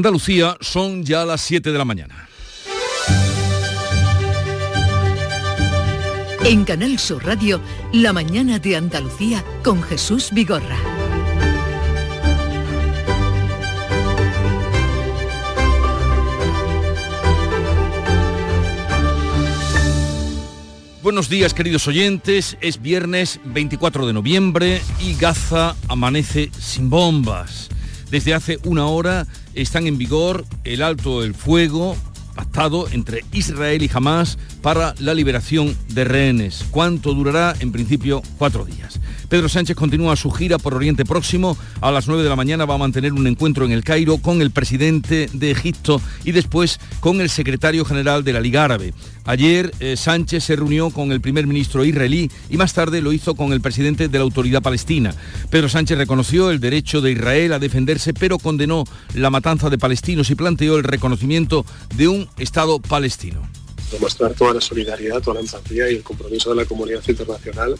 Andalucía son ya las 7 de la mañana. En Canal Sur Radio, La mañana de Andalucía con Jesús Vigorra. Buenos días queridos oyentes, es viernes 24 de noviembre y Gaza amanece sin bombas. Desde hace una hora están en vigor el alto el fuego pactado entre Israel y Hamas para la liberación de rehenes. ¿Cuánto durará? En principio, cuatro días. Pedro Sánchez continúa su gira por Oriente Próximo. A las 9 de la mañana va a mantener un encuentro en el Cairo con el presidente de Egipto y después con el secretario general de la Liga Árabe. Ayer eh, Sánchez se reunió con el primer ministro israelí y más tarde lo hizo con el presidente de la autoridad palestina. Pedro Sánchez reconoció el derecho de Israel a defenderse, pero condenó la matanza de palestinos y planteó el reconocimiento de un Estado palestino. Toda la solidaridad, toda la empatía y el compromiso de la comunidad internacional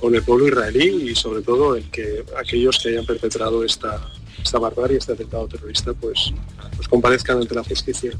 con el pueblo israelí y sobre todo el que aquellos que hayan perpetrado esta, esta barbarie, este atentado terrorista, pues, pues comparezcan ante la justicia.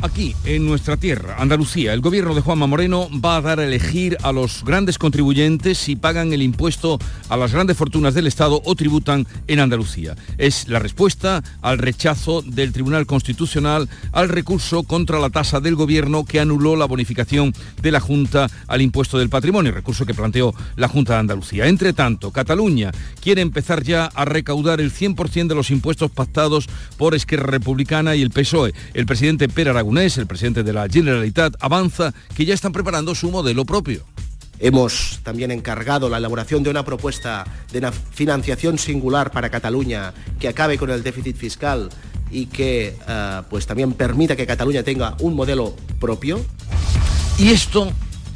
Aquí, en nuestra tierra, Andalucía, el gobierno de Juanma Moreno va a dar a elegir a los grandes contribuyentes si pagan el impuesto a las grandes fortunas del Estado o tributan en Andalucía. Es la respuesta al rechazo del Tribunal Constitucional al recurso contra la tasa del gobierno que anuló la bonificación de la Junta al impuesto del patrimonio, recurso que planteó la Junta de Andalucía. Entre tanto, Cataluña quiere empezar ya a recaudar el 100% de los impuestos pactados por Esquerra Republicana y el PSOE. El presidente Pere Aragón el presidente de la Generalitat, avanza que ya están preparando su modelo propio. Hemos también encargado la elaboración de una propuesta de una financiación singular para Cataluña que acabe con el déficit fiscal y que eh, pues también permita que Cataluña tenga un modelo propio. ¿Y esto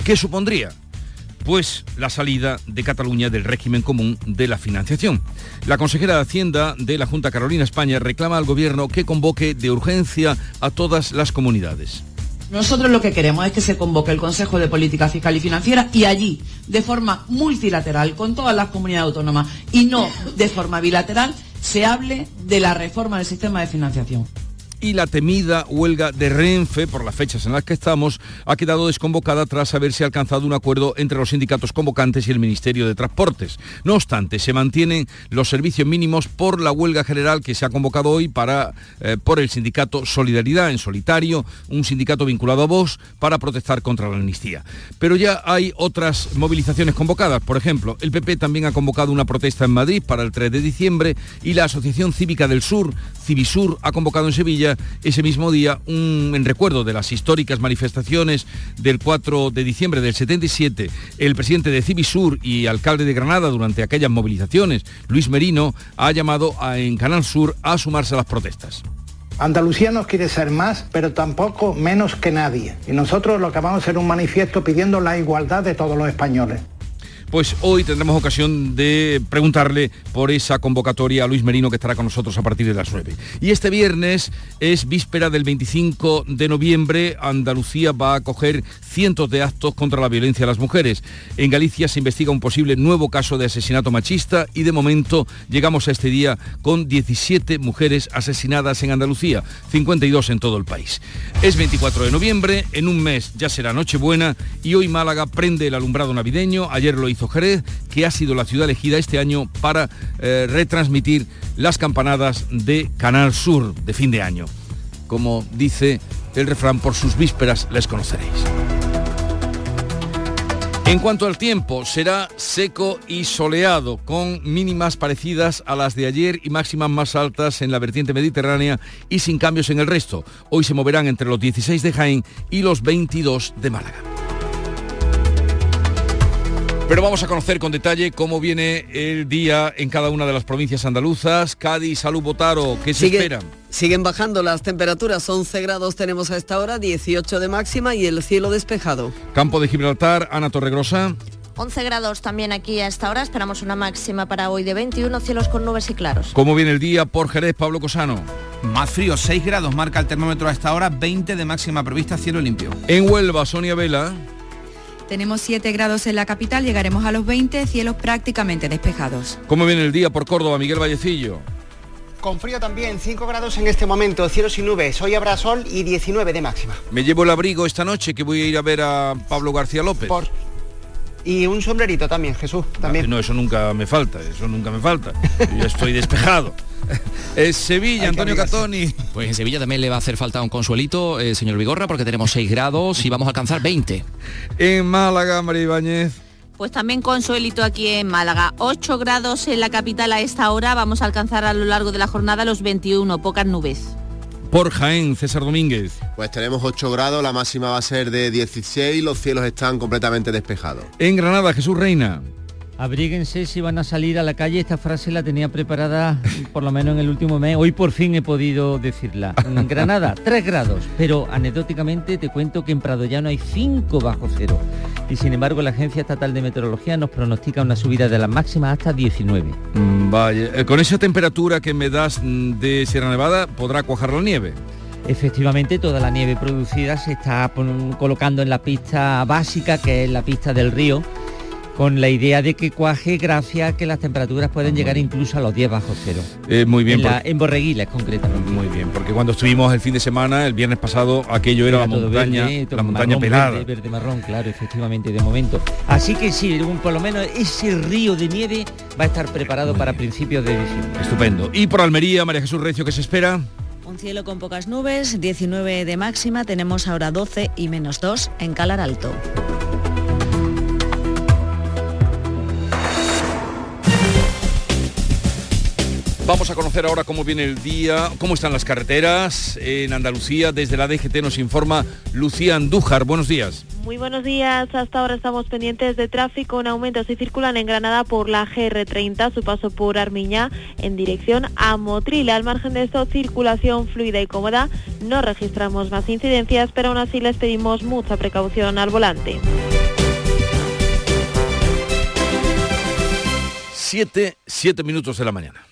qué supondría? Pues la salida de Cataluña del régimen común de la financiación. La consejera de Hacienda de la Junta Carolina España reclama al gobierno que convoque de urgencia a todas las comunidades. Nosotros lo que queremos es que se convoque el Consejo de Política Fiscal y Financiera y allí, de forma multilateral, con todas las comunidades autónomas y no de forma bilateral, se hable de la reforma del sistema de financiación y la temida huelga de Renfe, por las fechas en las que estamos, ha quedado desconvocada tras haberse alcanzado un acuerdo entre los sindicatos convocantes y el Ministerio de Transportes. No obstante, se mantienen los servicios mínimos por la huelga general que se ha convocado hoy para, eh, por el sindicato Solidaridad en solitario, un sindicato vinculado a Vox, para protestar contra la amnistía. Pero ya hay otras movilizaciones convocadas. Por ejemplo, el PP también ha convocado una protesta en Madrid para el 3 de diciembre y la Asociación Cívica del Sur, Civisur, ha convocado en Sevilla ese mismo día, en recuerdo de las históricas manifestaciones del 4 de diciembre del 77, el presidente de Civisur y alcalde de Granada durante aquellas movilizaciones, Luis Merino, ha llamado a, en Canal Sur a sumarse a las protestas. Andalucía no quiere ser más, pero tampoco menos que nadie. Y nosotros lo que vamos a hacer un manifiesto pidiendo la igualdad de todos los españoles pues hoy tendremos ocasión de preguntarle por esa convocatoria a Luis Merino que estará con nosotros a partir de las 9. Y este viernes es víspera del 25 de noviembre. Andalucía va a acoger cientos de actos contra la violencia a las mujeres. En Galicia se investiga un posible nuevo caso de asesinato machista y de momento llegamos a este día con 17 mujeres asesinadas en Andalucía, 52 en todo el país. Es 24 de noviembre, en un mes ya será Nochebuena y hoy Málaga prende el alumbrado navideño. Ayer lo hizo Jerez, que ha sido la ciudad elegida este año para eh, retransmitir las campanadas de Canal Sur de fin de año. Como dice el refrán, por sus vísperas les conoceréis. En cuanto al tiempo, será seco y soleado, con mínimas parecidas a las de ayer y máximas más altas en la vertiente mediterránea y sin cambios en el resto. Hoy se moverán entre los 16 de Jaén y los 22 de Málaga. Pero vamos a conocer con detalle cómo viene el día en cada una de las provincias andaluzas. Cádiz, Salud, Botaro, ¿qué se espera? Siguen bajando las temperaturas, 11 grados tenemos a esta hora, 18 de máxima y el cielo despejado. Campo de Gibraltar, Ana Torregrosa. 11 grados también aquí a esta hora, esperamos una máxima para hoy de 21, cielos con nubes y claros. ¿Cómo viene el día por Jerez, Pablo Cosano? Más frío, 6 grados marca el termómetro a esta hora, 20 de máxima prevista, cielo limpio. En Huelva, Sonia Vela. Tenemos 7 grados en la capital, llegaremos a los 20, cielos prácticamente despejados. ¿Cómo viene el día por Córdoba, Miguel Vallecillo? Con frío también, 5 grados en este momento, cielos y nubes. Hoy habrá sol y 19 de máxima. Me llevo el abrigo esta noche que voy a ir a ver a Pablo García López. Por... Y un sombrerito también, Jesús, también. No, eso nunca me falta, eso nunca me falta. Yo estoy despejado. Es Sevilla, Antonio Catoni. Pues en Sevilla también le va a hacer falta un consuelito, eh, señor Vigorra, porque tenemos 6 grados y vamos a alcanzar 20. En Málaga, María Ibáñez. Pues también consuelito aquí en Málaga. 8 grados en la capital a esta hora. Vamos a alcanzar a lo largo de la jornada los 21, pocas nubes. Por Jaén, César Domínguez. Pues tenemos 8 grados, la máxima va a ser de 16, los cielos están completamente despejados. En Granada, Jesús Reina. Abríguense si van a salir a la calle. Esta frase la tenía preparada por lo menos en el último mes. Hoy por fin he podido decirla. En Granada, 3 grados. Pero anecdóticamente te cuento que en Prado Llano hay 5 bajo cero. Y sin embargo la Agencia Estatal de Meteorología nos pronostica una subida de las máximas hasta 19. Mm, vaya, eh, con esa temperatura que me das mm, de Sierra Nevada, ¿podrá cuajar la nieve? Efectivamente, toda la nieve producida se está colocando en la pista básica, que es la pista del río con la idea de que cuaje gracias a que las temperaturas pueden llegar incluso a los 10 bajo cero. Eh, muy bien. En, la, en, Borreguiles concretamente. Muy bien, porque cuando estuvimos el fin de semana, el viernes pasado, aquello era, la montaña, la montaña pelada. Verde, verde, marrón, claro, efectivamente, de momento. Así que sí, por lo menos ese río de nieve va a estar preparado para principios de diciembre. Estupendo. Y por Almería, María Jesús Recio, ¿qué se espera? Un cielo con pocas nubes, 19 de máxima, tenemos ahora 12 y menos 2 en Calar Alto. Vamos a conocer ahora cómo viene el día, cómo están las carreteras en Andalucía. Desde la DGT nos informa Lucía Andújar. Buenos días. Muy buenos días. Hasta ahora estamos pendientes de tráfico en aumento. Si circulan en Granada por la GR30, su paso por Armiñá en dirección a Motril. Al margen de esto, circulación fluida y cómoda. No registramos más incidencias, pero aún así les pedimos mucha precaución al volante. Siete, siete minutos de la mañana.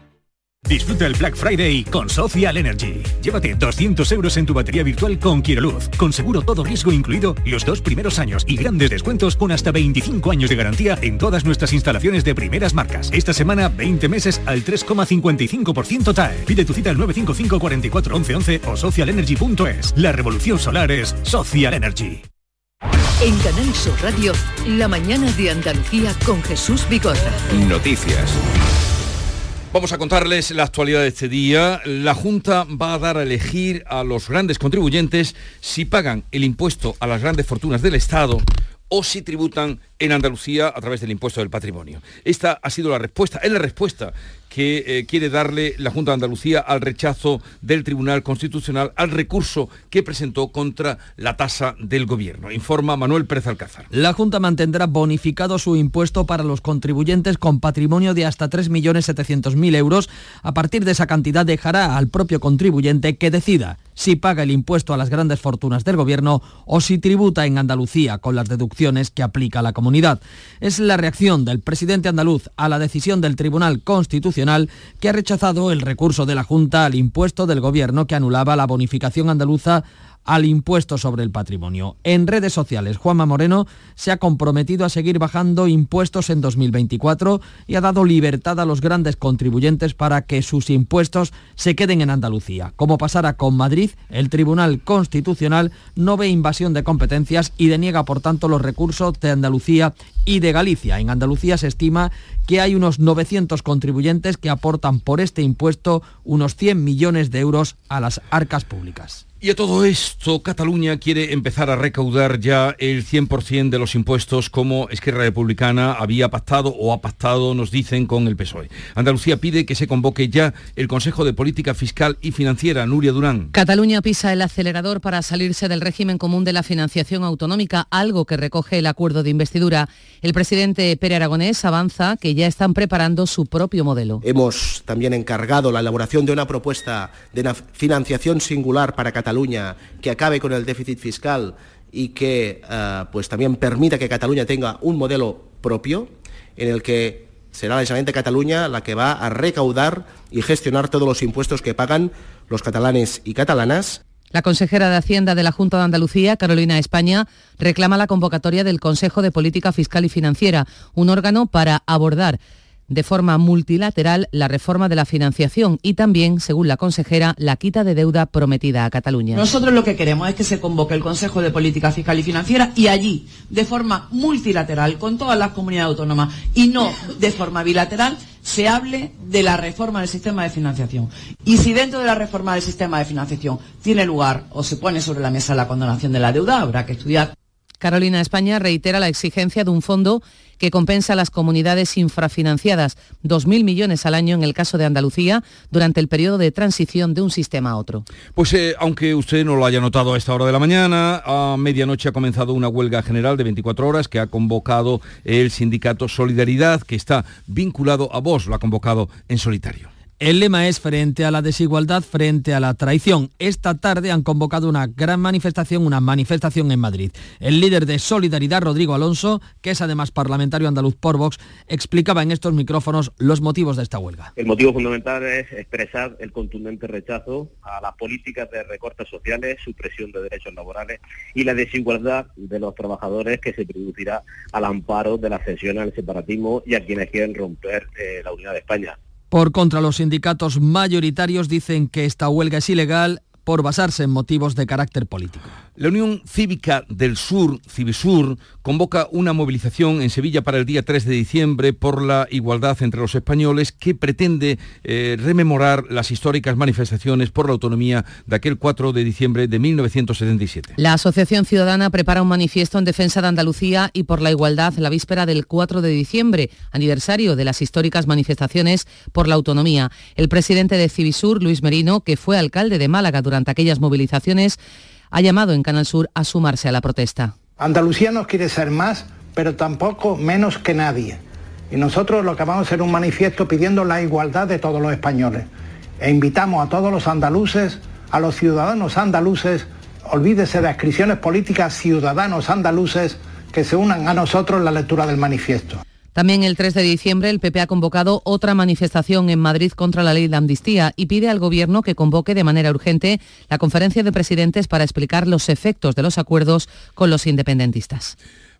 Disfruta el Black Friday con Social Energy. Llévate 200 euros en tu batería virtual con Quiroluz, con seguro todo riesgo incluido los dos primeros años y grandes descuentos con hasta 25 años de garantía en todas nuestras instalaciones de primeras marcas. Esta semana 20 meses al 3,55% TAE. Pide tu cita al 955 44 11 11 o socialenergy.es. La revolución solar es Social Energy. En Canal Sur Radio, la mañana de Andalucía con Jesús Bigorra. Noticias. Vamos a contarles la actualidad de este día. La Junta va a dar a elegir a los grandes contribuyentes si pagan el impuesto a las grandes fortunas del Estado o si tributan en Andalucía a través del impuesto del patrimonio. Esta ha sido la respuesta, es la respuesta que eh, quiere darle la Junta de Andalucía al rechazo del Tribunal Constitucional al recurso que presentó contra la tasa del Gobierno. Informa Manuel Pérez Alcázar. La Junta mantendrá bonificado su impuesto para los contribuyentes con patrimonio de hasta 3.700.000 euros. A partir de esa cantidad dejará al propio contribuyente que decida si paga el impuesto a las grandes fortunas del Gobierno o si tributa en Andalucía con las deducciones que aplica la comunidad. Es la reacción del presidente andaluz a la decisión del Tribunal Constitucional que ha rechazado el recurso de la Junta al impuesto del Gobierno que anulaba la bonificación andaluza al impuesto sobre el patrimonio. En redes sociales, Juanma Moreno se ha comprometido a seguir bajando impuestos en 2024 y ha dado libertad a los grandes contribuyentes para que sus impuestos se queden en Andalucía. Como pasará con Madrid, el Tribunal Constitucional no ve invasión de competencias y deniega, por tanto, los recursos de Andalucía y de Galicia. En Andalucía se estima que hay unos 900 contribuyentes que aportan por este impuesto unos 100 millones de euros a las arcas públicas. Y a todo esto, Cataluña quiere empezar a recaudar ya el 100% de los impuestos como Esquerra Republicana había pactado o ha pactado, nos dicen, con el PSOE. Andalucía pide que se convoque ya el Consejo de Política Fiscal y Financiera, Nuria Durán. Cataluña pisa el acelerador para salirse del régimen común de la financiación autonómica, algo que recoge el acuerdo de investidura. El presidente Pere Aragonés avanza que ya están preparando su propio modelo. Hemos también encargado la elaboración de una propuesta de financiación singular para Cataluña Cataluña que acabe con el déficit fiscal y que uh, pues también permita que Cataluña tenga un modelo propio en el que será la Cataluña la que va a recaudar y gestionar todos los impuestos que pagan los catalanes y catalanas. La consejera de Hacienda de la Junta de Andalucía, Carolina España, reclama la convocatoria del Consejo de Política Fiscal y Financiera, un órgano para abordar de forma multilateral la reforma de la financiación y también, según la consejera, la quita de deuda prometida a Cataluña. Nosotros lo que queremos es que se convoque el Consejo de Política Fiscal y Financiera y allí, de forma multilateral, con todas las comunidades autónomas y no de forma bilateral, se hable de la reforma del sistema de financiación. Y si dentro de la reforma del sistema de financiación tiene lugar o se pone sobre la mesa la condonación de la deuda, habrá que estudiar Carolina España reitera la exigencia de un fondo que compensa a las comunidades infrafinanciadas, 2.000 millones al año en el caso de Andalucía, durante el periodo de transición de un sistema a otro. Pues eh, aunque usted no lo haya notado a esta hora de la mañana, a medianoche ha comenzado una huelga general de 24 horas que ha convocado el sindicato Solidaridad, que está vinculado a vos, lo ha convocado en solitario. El lema es frente a la desigualdad, frente a la traición. Esta tarde han convocado una gran manifestación, una manifestación en Madrid. El líder de Solidaridad, Rodrigo Alonso, que es además parlamentario andaluz por Vox, explicaba en estos micrófonos los motivos de esta huelga. El motivo fundamental es expresar el contundente rechazo a las políticas de recortes sociales, supresión de derechos laborales y la desigualdad de los trabajadores que se producirá al amparo de la cesión al separatismo y a quienes quieren romper eh, la unidad de España. Por contra, los sindicatos mayoritarios dicen que esta huelga es ilegal por basarse en motivos de carácter político. La Unión Cívica del Sur, Civisur, convoca una movilización en Sevilla para el día 3 de diciembre por la igualdad entre los españoles que pretende eh, rememorar las históricas manifestaciones por la autonomía de aquel 4 de diciembre de 1977. La Asociación Ciudadana prepara un manifiesto en defensa de Andalucía y por la igualdad la víspera del 4 de diciembre, aniversario de las históricas manifestaciones por la autonomía. El presidente de Civisur, Luis Merino, que fue alcalde de Málaga durante aquellas movilizaciones, ha llamado en Canal Sur a sumarse a la protesta. Andalucía no quiere ser más, pero tampoco menos que nadie. Y nosotros lo que vamos a hacer un manifiesto pidiendo la igualdad de todos los españoles. E invitamos a todos los andaluces, a los ciudadanos andaluces, olvídese de ascripciones políticas, ciudadanos andaluces, que se unan a nosotros en la lectura del manifiesto. También el 3 de diciembre el PP ha convocado otra manifestación en Madrid contra la ley de amnistía y pide al Gobierno que convoque de manera urgente la conferencia de presidentes para explicar los efectos de los acuerdos con los independentistas.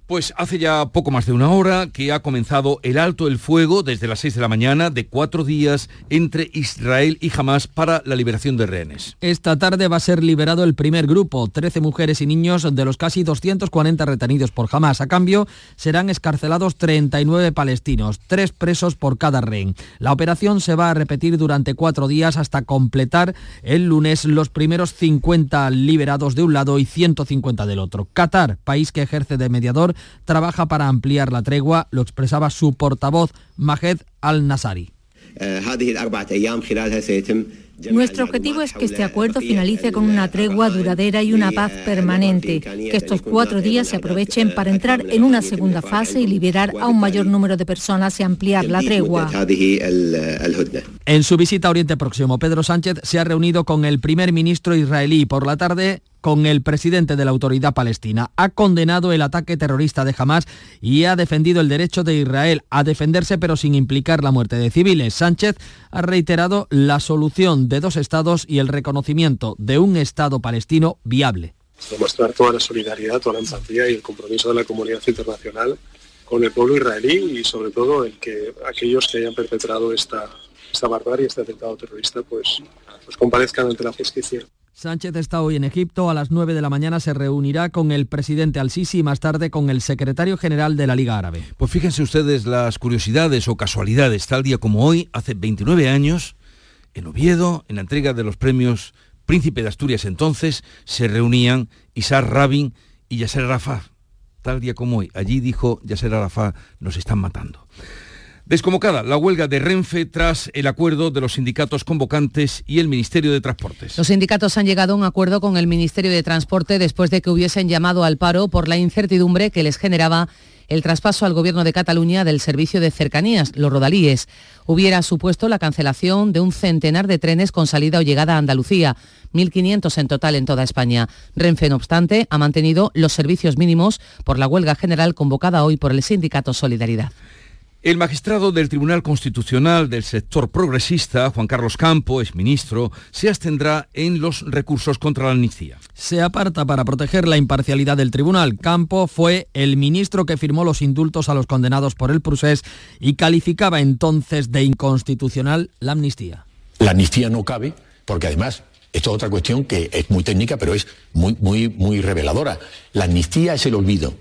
Pues hace ya poco más de una hora que ha comenzado el alto el fuego desde las 6 de la mañana de cuatro días entre Israel y Hamas para la liberación de rehenes. Esta tarde va a ser liberado el primer grupo, 13 mujeres y niños de los casi 240 retenidos por Hamas. A cambio, serán escarcelados 39 palestinos, tres presos por cada rehén. La operación se va a repetir durante cuatro días hasta completar el lunes los primeros 50 liberados de un lado y 150 del otro. Qatar, país que ejerce de mediador, trabaja para ampliar la tregua, lo expresaba su portavoz Majed al-Nasari. Nuestro objetivo es que este acuerdo finalice con una tregua duradera y una paz permanente, que estos cuatro días se aprovechen para entrar en una segunda fase y liberar a un mayor número de personas y ampliar la tregua. En su visita a Oriente Próximo, Pedro Sánchez se ha reunido con el primer ministro israelí por la tarde con el presidente de la autoridad palestina. Ha condenado el ataque terrorista de Hamas y ha defendido el derecho de Israel a defenderse pero sin implicar la muerte de civiles. Sánchez ha reiterado la solución de dos estados y el reconocimiento de un Estado palestino viable. Demostrar toda la solidaridad, toda la empatía y el compromiso de la comunidad internacional con el pueblo israelí y sobre todo el que aquellos que hayan perpetrado esta, barbarie, este atentado terrorista, pues, pues comparezcan ante la justicia. Sánchez está hoy en Egipto. A las 9 de la mañana se reunirá con el presidente al-Sisi y más tarde con el secretario general de la Liga Árabe. Pues fíjense ustedes las curiosidades o casualidades. Tal día como hoy, hace 29 años, en Oviedo, en la entrega de los premios príncipe de Asturias entonces, se reunían Isaac Rabin y Yasser Arafat, tal día como hoy. Allí dijo Yasser Arafat, nos están matando. Desconvocada la huelga de Renfe tras el acuerdo de los sindicatos convocantes y el Ministerio de Transportes. Los sindicatos han llegado a un acuerdo con el Ministerio de Transporte después de que hubiesen llamado al paro por la incertidumbre que les generaba el traspaso al Gobierno de Cataluña del servicio de cercanías, los rodalíes. Hubiera supuesto la cancelación de un centenar de trenes con salida o llegada a Andalucía, 1.500 en total en toda España. Renfe, no obstante, ha mantenido los servicios mínimos por la huelga general convocada hoy por el sindicato Solidaridad. El magistrado del Tribunal Constitucional del sector progresista, Juan Carlos Campo, es ministro, se abstendrá en los recursos contra la amnistía. Se aparta para proteger la imparcialidad del tribunal. Campo fue el ministro que firmó los indultos a los condenados por el procés y calificaba entonces de inconstitucional la amnistía. La amnistía no cabe porque además esto es otra cuestión que es muy técnica, pero es muy, muy, muy reveladora. La amnistía es el olvido.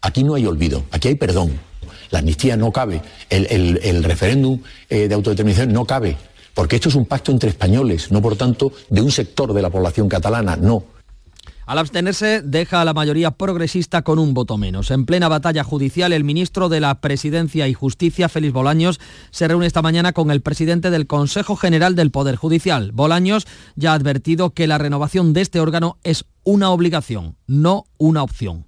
Aquí no hay olvido, aquí hay perdón la amnistía no cabe, el, referéndum eh, de autodeterminación no cabe, porque esto es un pacto entre españoles, no por tanto de un sector de la población catalana, no. Al abstenerse, deja a la mayoría progresista con un voto menos. En plena batalla judicial, el ministro de la Presidencia y Justicia, Félix Bolaños, se reúne esta mañana con el presidente del Consejo General del Poder Judicial. Bolaños ya ha advertido que la renovación de este órgano es una obligación, no una opción.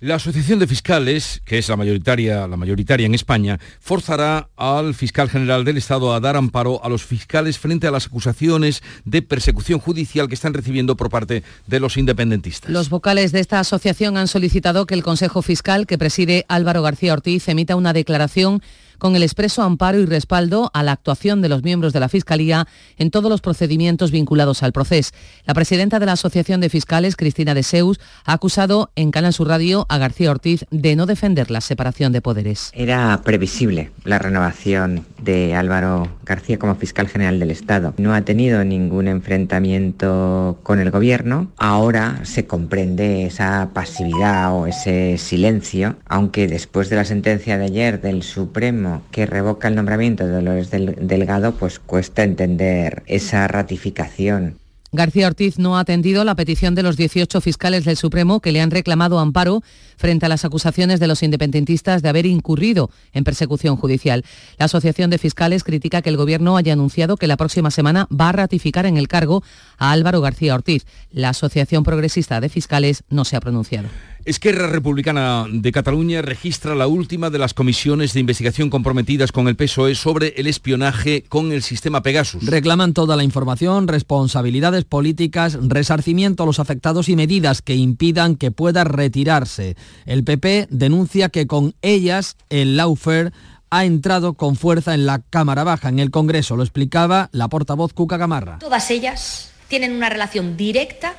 La Asociación de Fiscales, que es la mayoritaria, la mayoritaria en España, forzará al fiscal general del Estado a dar amparo a los fiscales frente a las acusaciones de persecución judicial que están recibiendo por parte de los independentistas. Los vocales de esta asociación han solicitado que el Consejo Fiscal, que preside Álvaro García Ortiz, emita una declaración con el expreso amparo y respaldo a la actuación de los miembros de la Fiscalía en todos los procedimientos vinculados al proceso. La presidenta de la Asociación de Fiscales, Cristina de Seus, ha acusado en Canal Sur Radio a García Ortiz de no defender la separación de poderes. Era previsible la renovación de Álvaro García como fiscal general del Estado. No ha tenido ningún enfrentamiento con el gobierno. Ahora se comprende esa pasividad o ese silencio, aunque después de la sentencia de ayer del Supremo que revoca el nombramiento de Dolores Delgado, pues cuesta entender esa ratificación. García Ortiz no ha atendido la petición de los 18 fiscales del Supremo que le han reclamado amparo frente a las acusaciones de los independentistas de haber incurrido en persecución judicial. La Asociación de Fiscales critica que el Gobierno haya anunciado que la próxima semana va a ratificar en el cargo a Álvaro García Ortiz. La Asociación Progresista de Fiscales no se ha pronunciado. Esquerra Republicana de Cataluña registra la última de las comisiones de investigación comprometidas con el PSOE sobre el espionaje con el sistema Pegasus. Reclaman toda la información, responsabilidades políticas, resarcimiento a los afectados y medidas que impidan que pueda retirarse. El PP denuncia que con ellas el lawfare ha entrado con fuerza en la Cámara Baja, en el Congreso. Lo explicaba la portavoz Cuca Gamarra. Todas ellas tienen una relación directa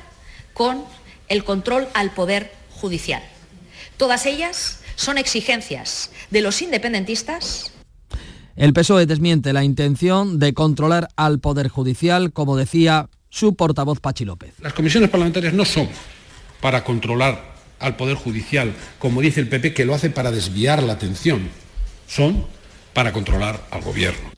con el control al poder judicial. Todas ellas son exigencias de los independentistas. El PSOE desmiente la intención de controlar al Poder Judicial, como decía su portavoz Pachi López. Las comisiones parlamentarias no son para controlar al Poder Judicial, como dice el PP, que lo hace para desviar la atención. Son para controlar al Gobierno.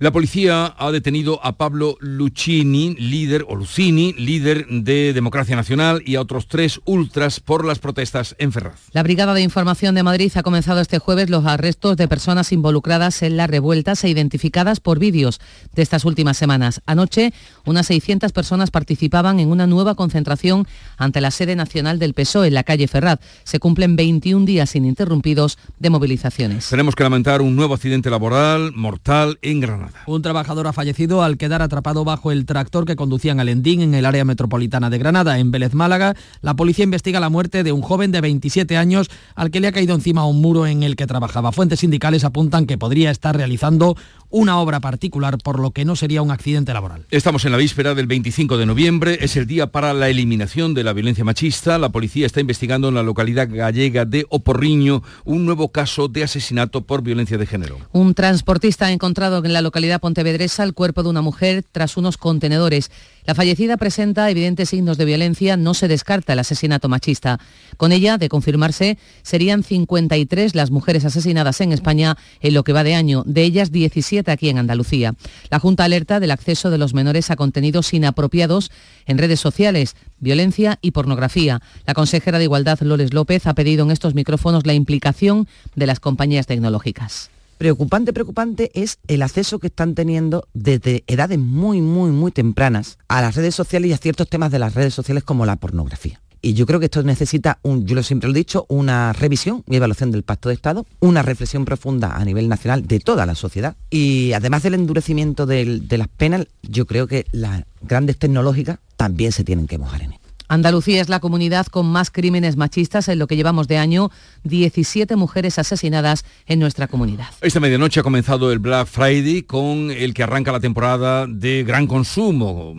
La policía ha detenido a Pablo Lucchini, líder, o Lucini, líder de Democracia Nacional, y a otros tres ultras por las protestas en Ferraz. La Brigada de Información de Madrid ha comenzado este jueves los arrestos de personas involucradas en las revueltas e identificadas por vídeos de estas últimas semanas. Anoche, unas 600 personas participaban en una nueva concentración ante la sede nacional del PSOE en la calle Ferraz. Se cumplen 21 días ininterrumpidos de movilizaciones. Tenemos que lamentar un nuevo accidente laboral mortal en Granada. Un trabajador ha fallecido al quedar atrapado bajo el tractor que conducían al Endín en el área metropolitana de Granada. En Vélez Málaga, la policía investiga la muerte de un joven de 27 años al que le ha caído encima un muro en el que trabajaba. Fuentes sindicales apuntan que podría estar realizando una obra particular, por lo que no sería un accidente laboral. Estamos en la víspera del 25 de noviembre, es el día para la eliminación de la violencia machista. La policía está investigando en la localidad gallega de Oporriño un nuevo caso de asesinato por violencia de género. Un transportista ha encontrado en la localidad pontevedresa el cuerpo de una mujer tras unos contenedores. La fallecida presenta evidentes signos de violencia, no se descarta el asesinato machista. Con ella, de confirmarse, serían 53 las mujeres asesinadas en España en lo que va de año, de ellas 17 17 aquí en Andalucía. La Junta alerta del acceso de los menores a contenidos inapropiados en redes sociales, violencia y pornografía. La consejera de Igualdad, Lores López, ha pedido en estos micrófonos la implicación de las compañías tecnológicas. Preocupante, preocupante es el acceso que están teniendo desde edades muy, muy, muy tempranas a las redes sociales y a ciertos temas de las redes sociales como la pornografía. Y yo creo que esto necesita, yo lo siempre lo he dicho, una revisión y evaluación del Pacto de Estado, una reflexión profunda a nivel nacional de toda la sociedad. Y además del endurecimiento de las penas, yo creo que las grandes tecnológicas también se tienen que mojar en él. Andalucía es la comunidad con más crímenes machistas en lo que llevamos de año, 17 mujeres asesinadas en nuestra comunidad. Esta medianoche ha comenzado el Black Friday con el que arranca la temporada de gran consumo.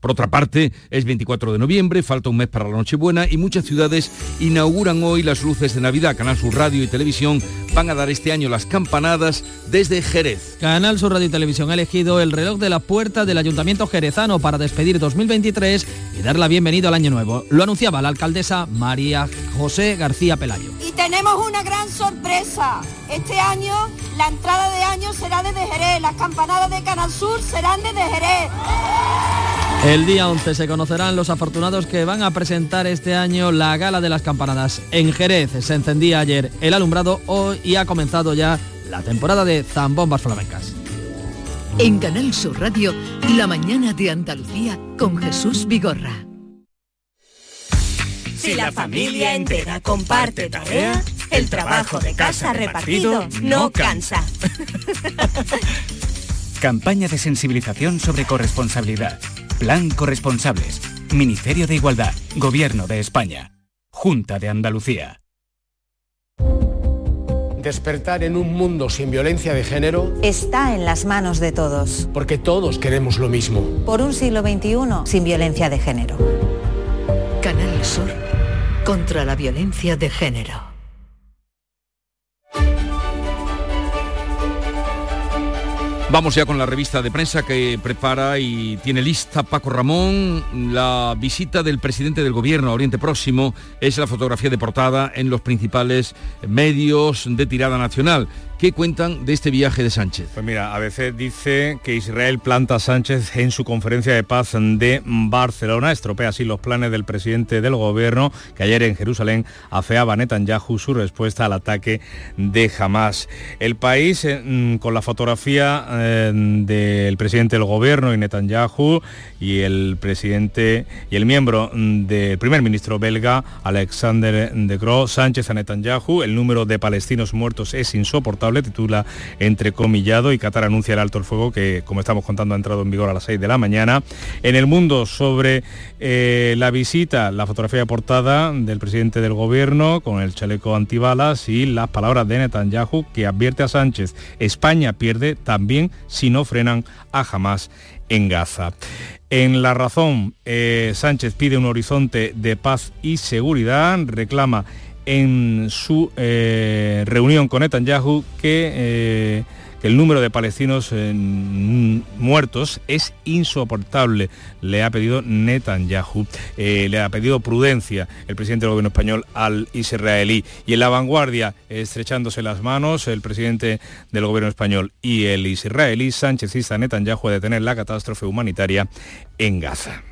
Por otra parte, es 24 de noviembre, falta un mes para la Nochebuena y muchas ciudades inauguran hoy las luces de Navidad. Canal Sur Radio y Televisión van a dar este año las campanadas desde Jerez. Canal Sur Radio y Televisión ha elegido el reloj de la puerta del Ayuntamiento Jerezano para despedir 2023 y dar la bienvenida al año nuevo. Lo anunciaba la alcaldesa María José García Pelayo. Y tenemos una gran sorpresa. Este año la entrada de año será desde Jerez, las campanadas de Canal Sur serán desde Jerez. El día 11 se conocerán los afortunados que van a presentar este año la gala de las campanadas. En Jerez se encendía ayer el alumbrado hoy y ha comenzado ya la temporada de zambombas flamencas. En Canal Sur Radio, la mañana de Andalucía con Jesús Vigorra. Si la familia entera comparte tarea, el trabajo de casa repartido no cansa. Campaña de sensibilización sobre corresponsabilidad. Plan Corresponsables. Ministerio de Igualdad. Gobierno de España. Junta de Andalucía. Despertar en un mundo sin violencia de género está en las manos de todos. Porque todos queremos lo mismo. Por un siglo XXI sin violencia de género. Canal Sur contra la violencia de género. Vamos ya con la revista de prensa que prepara y tiene lista Paco Ramón. La visita del presidente del gobierno a Oriente Próximo es la fotografía de portada en los principales medios de tirada nacional. ¿Qué cuentan de este viaje de Sánchez? Pues mira, a veces dice que Israel planta a Sánchez en su conferencia de paz de Barcelona, estropea así los planes del presidente del gobierno, que ayer en Jerusalén afeaba a Netanyahu su respuesta al ataque de Hamas. El país, eh, mm, con la fotografía eh, del presidente del gobierno y Netanyahu y el presidente y el miembro mm, del primer ministro belga, Alexander de Croo, Sánchez a Netanyahu, el número de palestinos muertos es insoportable titula Entrecomillado y Qatar anuncia el alto el fuego que, como estamos contando, ha entrado en vigor a las 6 de la mañana. En el mundo, sobre eh, la visita, la fotografía portada del presidente del gobierno con el chaleco antibalas y las palabras de Netanyahu que advierte a Sánchez, España pierde también si no frenan a jamás en Gaza. En La Razón, eh, Sánchez pide un horizonte de paz y seguridad, reclama en su eh, reunión con Netanyahu que, eh, que, el número de palestinos eh, muertos es insoportable. Le ha pedido Netanyahu, le ha pedido prudencia el presidente del gobierno español al israelí. Y en la vanguardia, estrechándose las manos, el presidente del gobierno español y el israelí, Sánchez Netanyahu a detener la catástrofe humanitaria en Gaza.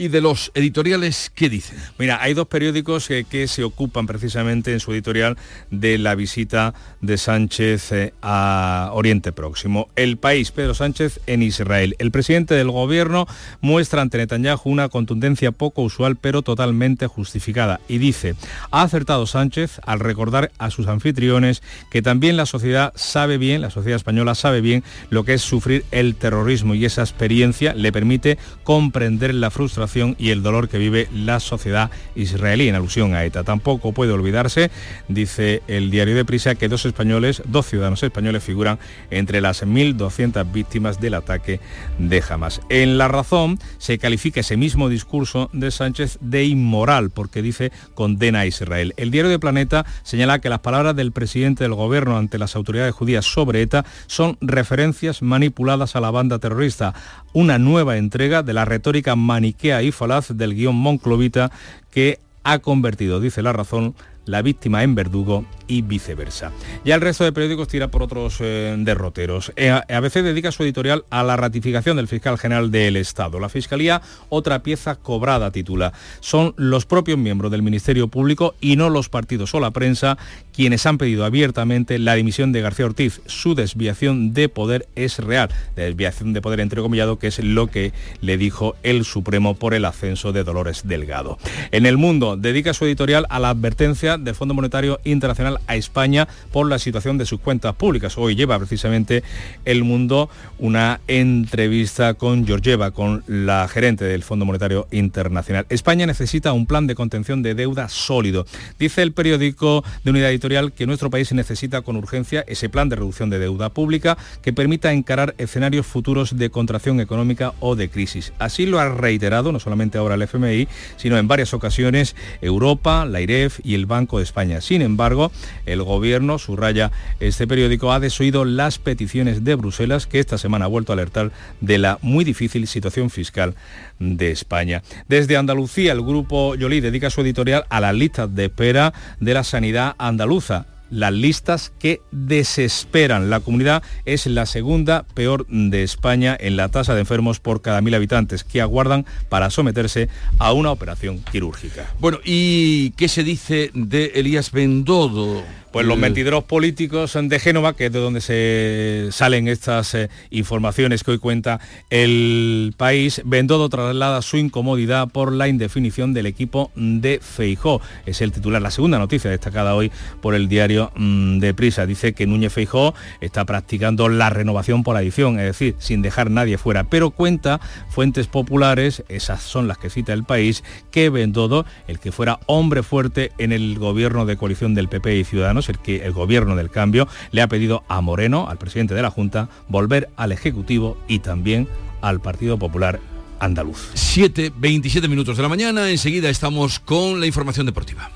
¿Y de los editoriales qué dicen? Mira, hay dos periódicos que, se ocupan precisamente en su editorial de la visita de Sánchez eh, a Oriente Próximo. El país, Pedro Sánchez en Israel. El presidente del gobierno muestra ante Netanyahu una contundencia poco usual pero totalmente justificada y dice, ha acertado Sánchez al recordar a sus anfitriones que también la sociedad sabe bien, la sociedad española sabe bien lo que es sufrir el terrorismo y esa experiencia le permite comprender la frustración y el dolor que vive la sociedad israelí en alusión a ETA. Tampoco puede olvidarse, dice el diario de Prisa, que dos españoles, dos ciudadanos españoles figuran entre las 1.200 víctimas del ataque de Hamas. En La Razón se califica ese mismo discurso de Sánchez de inmoral porque dice condena a Israel. El diario de Planeta señala que las palabras del presidente del gobierno ante las autoridades judías sobre ETA son referencias manipuladas a la banda terrorista, una nueva entrega de la retórica maniquea y falaz del guion Monclovita que ha convertido, dice la razón, la víctima en verdugo y viceversa. Ya el resto de periódicos tira por otros eh, derroteros. Eh, ABC dedica su editorial a la ratificación del fiscal general del Estado. La Fiscalía, otra pieza cobrada, titula. Son los propios miembros del Ministerio Público y no los partidos o la prensa quienes han pedido abiertamente la dimisión de García Ortiz. Su desviación de poder es real. desviación de poder entrecomillado, que es lo que le dijo el Supremo por el ascenso de Dolores Delgado. En el mundo, dedica su editorial a la advertencia del Fondo Monetario Internacional a España por la situación de sus cuentas públicas. Hoy lleva precisamente el mundo una entrevista con Georgieva, con la gerente del Fondo Monetario Internacional. España necesita un plan de contención de deuda sólido. Dice el periódico de Unidad Editorial que nuestro país necesita con urgencia ese plan de reducción de deuda pública que permita encarar escenarios futuros de contracción económica o de crisis. Así lo ha reiterado no solamente ahora el FMI, sino en varias ocasiones Europa, la IREF y el Banco de España. Sin embargo, el gobierno, subraya este periódico, ha desoído las peticiones de Bruselas que esta semana ha vuelto a alertar de la muy difícil situación fiscal de España. Desde Andalucía, el grupo Yolí dedica su editorial a las listas de espera de la sanidad andaluza las listas que desesperan. La comunidad es la segunda peor de España en la tasa de enfermos por cada mil habitantes que aguardan para someterse a una operación quirúrgica. Bueno, ¿y qué se dice de Elías Bendodo? Pues los mentideros políticos de Génova, que es de donde se salen estas eh, informaciones que hoy cuenta el país, Bendodo traslada su incomodidad por la indefinición del equipo de Feijó. Es el titular, la segunda noticia destacada hoy por el diario mm, de Prisa. Dice que Núñez Feijó está practicando la renovación por adición, es decir, sin dejar nadie fuera. Pero cuenta fuentes populares, esas son las que cita el país, que Bendodo, el que fuera hombre fuerte en el gobierno de coalición del PP y Ciudadanos, el que el gobierno del cambio le ha pedido a Moreno, al presidente de la Junta, volver al Ejecutivo y también al Partido Popular andaluz. 7, 27 minutos de la mañana, enseguida estamos con la información deportiva.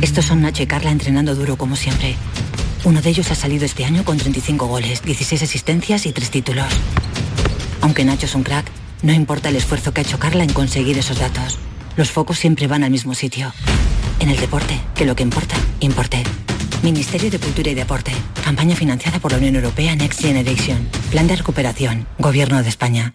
Estos son Nacho y Carla entrenando duro como siempre. Uno de ellos ha salido este año con 35 goles, 16 asistencias y 3 títulos. Aunque Nacho es un crack, no importa el esfuerzo que ha hecho Carla en conseguir esos datos. Los focos siempre van al mismo sitio en el deporte, que lo que importa, importe. Ministerio de Cultura y Deporte. Campaña financiada por la Unión Europea Next Generation. Plan de recuperación. Gobierno de España.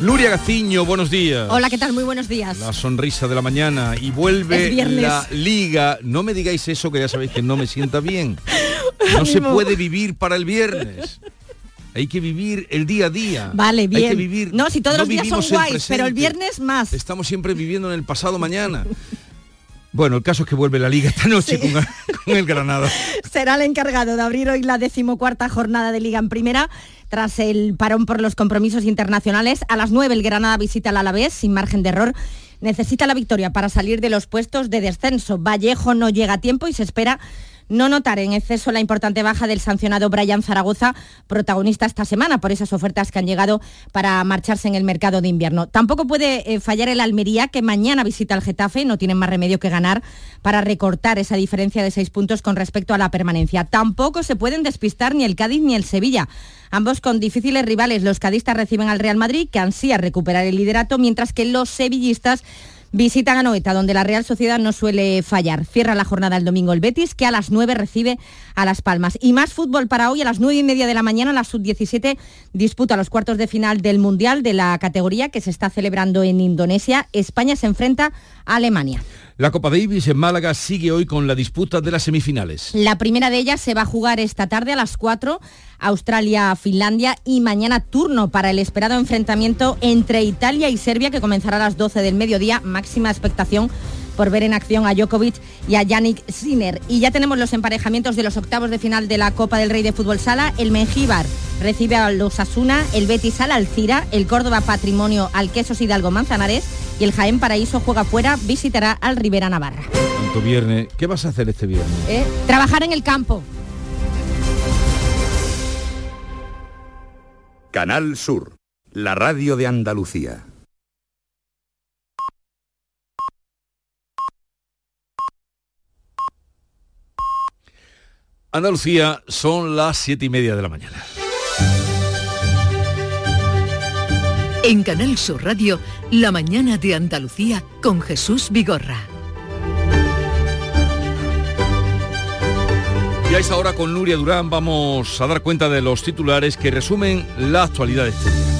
Luria Gaciño, buenos días. Hola, ¿qué tal? Muy buenos días. La sonrisa de la mañana y vuelve la liga. No me digáis eso que ya sabéis que no me sienta bien. No se puede vivir para el viernes. Hay que vivir el día a día. Vale, bien. Hay que vivir. No, si todos los días son guays, pero el viernes más. Estamos siempre viviendo en el pasado mañana. Bueno, el caso es que vuelve la liga esta noche con, con, el Granada. Será el encargado de abrir hoy la decimocuarta jornada de liga en primera tras el parón por los compromisos internacionales. A las 9 el Granada visita al Alavés sin margen de error. Necesita la victoria para salir de los puestos de descenso. Vallejo no llega a tiempo y se espera no notar en exceso la importante baja del sancionado Brian Zaragoza, protagonista esta semana por esas ofertas que han llegado para marcharse en el mercado de invierno. Tampoco puede eh, fallar el Almería, que mañana visita el Getafe, no tienen más remedio que ganar para recortar esa diferencia de seis puntos con respecto a la permanencia. Tampoco se pueden despistar ni el Cádiz ni el Sevilla. Ambos con difíciles rivales, los cadistas reciben al Real Madrid, que ansía recuperar el liderato, mientras que los sevillistas visitan a Noeta, donde la Real Sociedad no suele fallar. Cierra la jornada el domingo el Betis, que a las 9 recibe a Las Palmas. Y más fútbol para hoy, a las 9 y media de la mañana, la Sub-17 disputa los cuartos de final del Mundial de la categoría que se está celebrando en Indonesia. España se enfrenta Alemania. La Copa Davis en Málaga sigue hoy con la disputa de las semifinales. La primera de ellas se va a jugar esta tarde a las 4, Australia-Finlandia y mañana turno para el esperado enfrentamiento entre Italia y Serbia que comenzará a las 12 del mediodía, máxima expectación por ver en acción a Djokovic y a Yannick Sinner. Y ya tenemos los emparejamientos de los octavos de final de la Copa del Rey de Fútbol Sala. El Mengíbar recibe a los Asuna, el Betis al Alcira, el Córdoba Patrimonio al Quesos Hidalgo Manzanares y el Jaén Paraíso juega fuera, visitará al Rivera Navarra. viernes, ¿qué vas a hacer este viernes? ¿Eh? Trabajar en el campo. Canal Sur, la radio de Andalucía. Andalucía son las siete y media de la mañana. En Canal Sur Radio, La mañana de Andalucía con Jesús Vigorra. Y a esta hora con Nuria Durán vamos a dar cuenta de los titulares que resumen la actualidad de este día.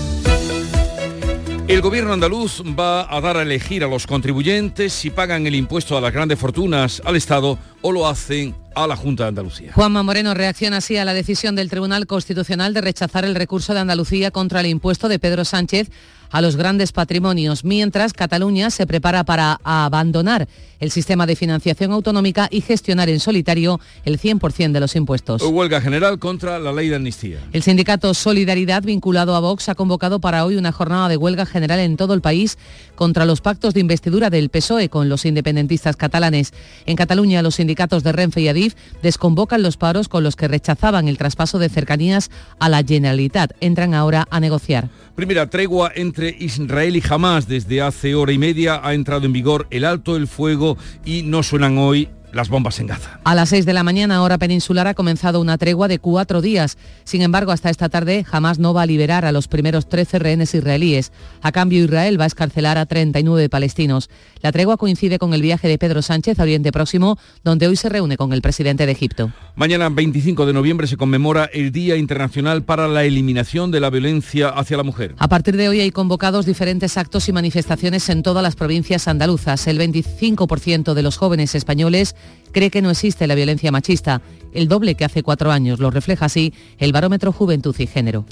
El gobierno andaluz va a dar a elegir a los contribuyentes si pagan el impuesto a las grandes fortunas al Estado o lo hacen a la Junta de Andalucía. Juanma Moreno reacciona así a la decisión del Tribunal Constitucional de rechazar el recurso de Andalucía contra el impuesto de Pedro Sánchez a los grandes patrimonios, mientras Cataluña se prepara para abandonar el sistema de financiación autonómica y gestionar en solitario el 100% de los impuestos. Huelga general contra la ley de amnistía. El sindicato Solidaridad, vinculado a Vox, ha convocado para hoy una jornada de huelga general en todo el país contra los pactos de investidura del PSOE con los independentistas catalanes. En Cataluña, los sindicatos de Renfe y Adif desconvocan los paros con los que rechazaban el traspaso de cercanías a la Generalitat. Entran ahora a negociar. Primera tregua entre Israel y Hamas. Desde hace hora y media ha entrado en vigor el alto el fuego y no suenan hoy las bombas en Gaza. A las 6 de la mañana, hora peninsular, ha comenzado una tregua de cuatro días. Sin embargo, hasta esta tarde, Hamas no va a liberar a los primeros 13 rehenes israelíes. A cambio, Israel va a escarcelar a 39 palestinos. La tregua coincide con el viaje de Pedro Sánchez a Oriente Próximo, donde hoy se reúne con el presidente de Egipto. Mañana, 25 de noviembre, se conmemora el Día Internacional para la Eliminación de la Violencia hacia la Mujer. A partir de hoy hay convocados diferentes actos y manifestaciones en todas las provincias andaluzas. El 25% de los jóvenes españoles cree que no existe la violencia machista, el doble que hace cuatro años. Lo refleja así el barómetro Juventud y Género.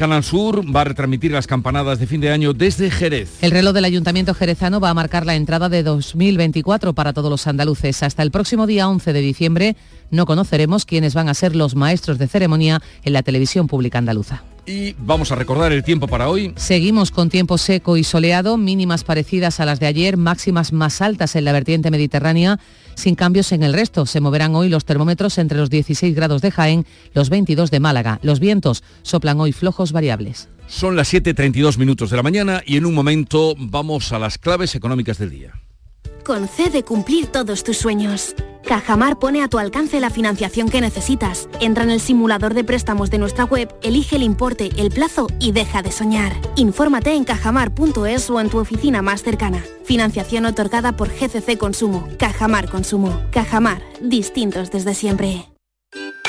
Canal Sur va a retransmitir las campanadas de fin de año desde Jerez. El reloj del Ayuntamiento jerezano va a marcar la entrada de 2024 para todos los andaluces. Hasta el próximo día 11 de diciembre no conoceremos quiénes van a ser los maestros de ceremonia en la televisión pública andaluza. Y vamos a recordar el tiempo para hoy. Seguimos con tiempo seco y soleado, mínimas parecidas a las de ayer, máximas más altas en la vertiente mediterránea, sin cambios en el resto. Se moverán hoy los termómetros entre los 16 grados de Jaén, los 22 de Málaga. Los vientos soplan hoy flojos variables. Son las 7.32 minutos de la mañana y en un momento vamos a las claves económicas del día. Concede cumplir todos tus sueños. Cajamar pone a tu alcance la financiación que necesitas. Entra en el simulador de préstamos de nuestra web, elige el importe, el plazo y deja de soñar. Infórmate en cajamar.es o en tu oficina más cercana. Financiación otorgada por GCC Consumo. Cajamar Consumo. Cajamar. Distintos desde siempre.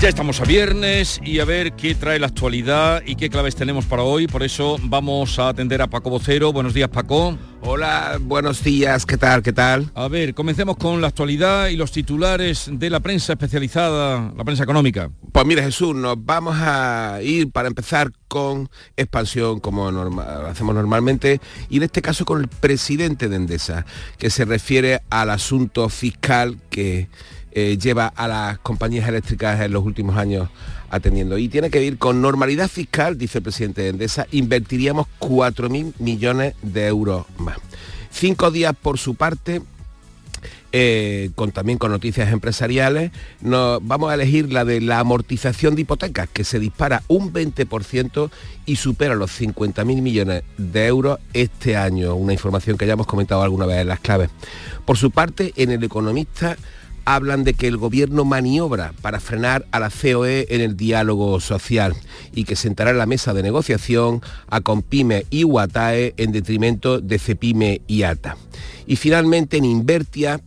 Ya estamos a viernes y a ver qué trae la actualidad y qué claves tenemos para hoy. Por eso vamos a atender a Paco Vocero. Buenos días, Paco. Hola, buenos días. ¿Qué tal? ¿Qué tal? A ver, comencemos con la actualidad y los titulares de la prensa especializada, la prensa económica. Pues mire, Jesús, nos vamos a ir para empezar con expansión como normal, hacemos normalmente y en este caso con el presidente de Endesa, que se refiere al asunto fiscal que eh, lleva a las compañías eléctricas en los últimos años atendiendo. Y tiene que ir con normalidad fiscal, dice el presidente de Endesa, invertiríamos 4.000 millones de euros más. Cinco días por su parte, eh, con, también con noticias empresariales, nos, vamos a elegir la de la amortización de hipotecas, que se dispara un 20% y supera los 50.000 millones de euros este año, una información que ya hemos comentado alguna vez en las claves. Por su parte, en El Economista hablan de que el gobierno maniobra para frenar a la COE en el diálogo social y que sentará en la mesa de negociación a Compime y Guatae en detrimento de Cepime y ATA. Y finalmente en Invertia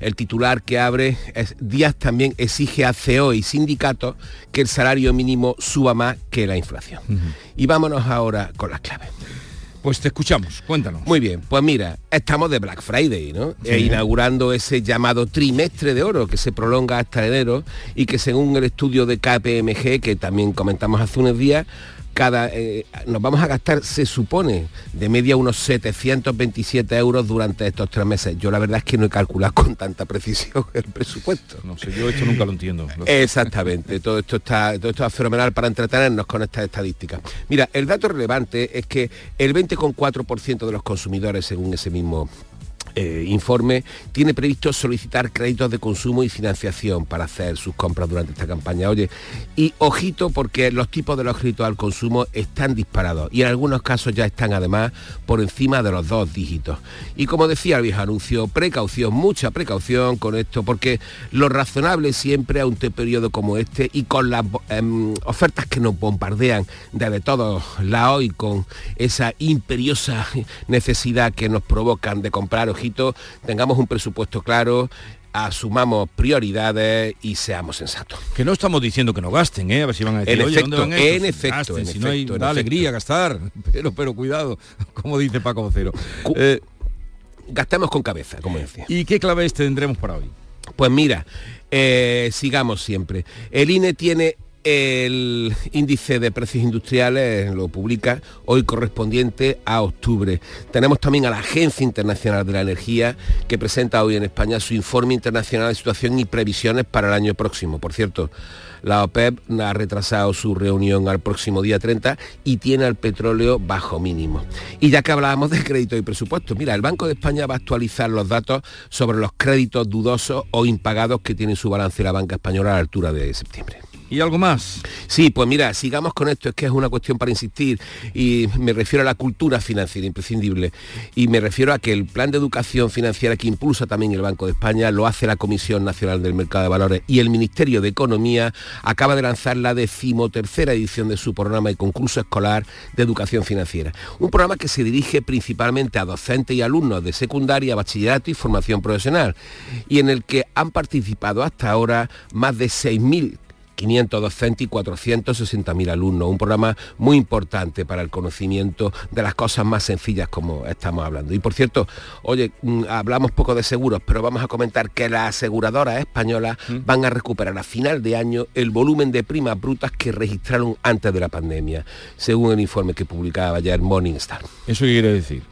el titular que abre es Díaz también exige a CEO y sindicatos que el salario mínimo suba más que la inflación. Y vámonos ahora con las claves. Pues te escuchamos, cuéntanos. Muy bien, pues mira, estamos de Black Friday, ¿no? Sí. E inaugurando ese llamado trimestre de oro que se prolonga hasta enero y que según el estudio de KPMG, que también comentamos hace unos días, cada, eh, nos vamos a gastar, se supone, de media unos 727 euros durante estos tres meses. Yo la verdad es que no he calculado con tanta precisión el presupuesto. No sé, yo esto nunca lo entiendo. Exactamente, todo esto está todo esto es fenomenal para entretenernos con estas estadísticas. Mira, el dato relevante es que el 20,4% de los consumidores, según ese mismo eh, informe, tiene previsto solicitar créditos de consumo y financiación para hacer sus compras durante esta campaña. Oye, y ojito porque los tipos de los créditos al consumo están disparados y en algunos casos ya están además por encima de los dos dígitos. Y como decía el viejo anuncio, precaución, mucha precaución con esto, porque lo razonable siempre a un periodo como este y con las em, ofertas que nos bombardean desde todos lados y con esa imperiosa necesidad que nos provocan de comprar, tengamos un presupuesto claro, asumamos prioridades y seamos sensatos. Que no estamos diciendo que no gasten, ¿eh? A ver si van a decir, En "Oye, efecto, ¿dónde van estos?". en efecto, Gasten, en si no hay efecto, da alegría gastar, pero, pero cuidado, como dice Paco Vocero. Eh, Gastemos con cabeza, como decía. ¿Y qué claves tendremos para hoy? Pues mira, eh, sigamos siempre. El INE tiene el índice de precios industriales, lo publica hoy correspondiente a octubre. Tenemos también a la Agencia Internacional de la Energía que presenta hoy en España su informe internacional de situación y previsiones para el año próximo. Por cierto, la OPEP ha retrasado su reunión al próximo día 30 y tiene al petróleo bajo mínimo. Y ya que hablábamos de crédito y presupuesto, mira, el Banco de España va a actualizar los datos sobre los créditos dudosos o impagados que tiene en su balance la banca española a la altura de septiembre. ¿Y algo más? Sí, pues mira, sigamos con esto, es que es una cuestión para insistir y me refiero a la cultura financiera imprescindible y me refiero a que el plan de educación financiera que impulsa también el Banco de España lo hace la Comisión Nacional del Mercado de Valores y el Ministerio de Economía acaba de lanzar la decimotercera edición de su programa y concurso escolar de educación financiera. Un programa que se dirige principalmente a docentes y alumnos de secundaria, bachillerato y formación profesional y en el que han participado hasta ahora más de 6.000 500 docentes y 460.000 alumnos. Un programa muy importante para el conocimiento de las cosas más sencillas como estamos hablando. Y por cierto, oye, mm, hablamos poco de seguros, pero vamos a comentar que las aseguradoras españolas van a recuperar a final de año el volumen de primas brutas que registraron antes de la pandemia, según el informe que publicaba ayer Morningstar. ¿Eso qué quiere decir?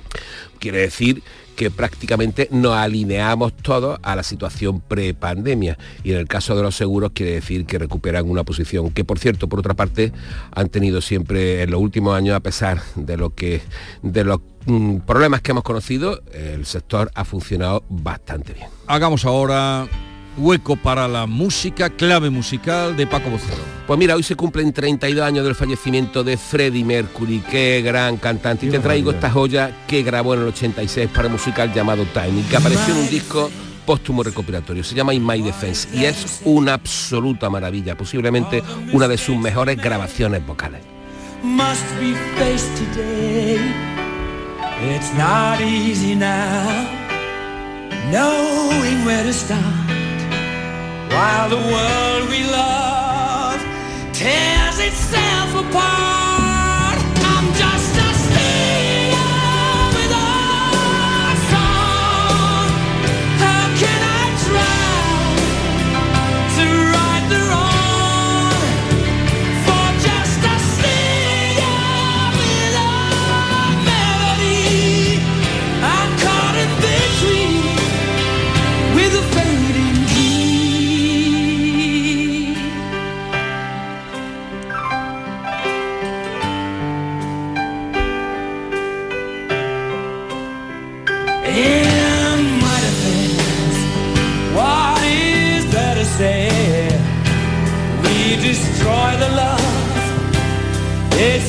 Quiere decir que prácticamente nos alineamos todos a la situación pre-pandemia. Y en el caso de los seguros quiere decir que recuperan una posición que por cierto por otra parte han tenido siempre en los últimos años a pesar de lo que de los mm, problemas que hemos conocido el sector ha funcionado bastante bien. Hagamos ahora hueco para la música, clave musical de Paco Vocero. Pues mira, hoy se cumplen 32 años del fallecimiento de Freddie Mercury, qué gran cantante. Y te traigo esta joya que grabó en el 86 para un musical llamado Time y que apareció en un disco póstumo recopilatorio. Se llama In My Defense y es una absoluta maravilla, posiblemente una de sus mejores grabaciones vocales. must be faced today. It's not easy now, knowing where to start. While the world we love tears itself apart,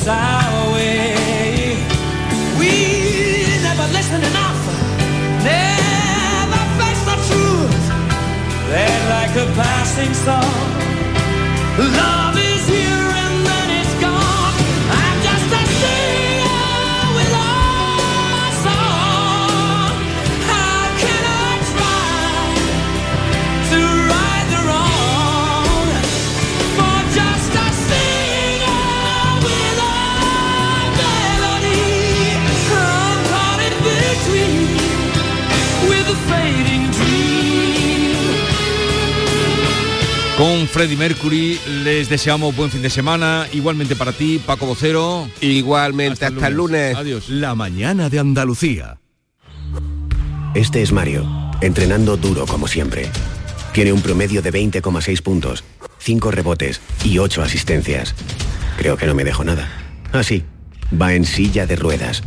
our way. We never listen enough, never face the truth. They're like a passing song. Love Freddy Mercury les deseamos buen fin de semana, igualmente para ti, Paco Vocero. Igualmente, hasta, el lunes. Adiós. La mañana de Andalucía. Este es Mario, entrenando duro como siempre. Tiene un promedio de 20,6 puntos, 5 rebotes y 8 asistencias. Creo que no me dejo nada. Ah, sí, va en silla de ruedas.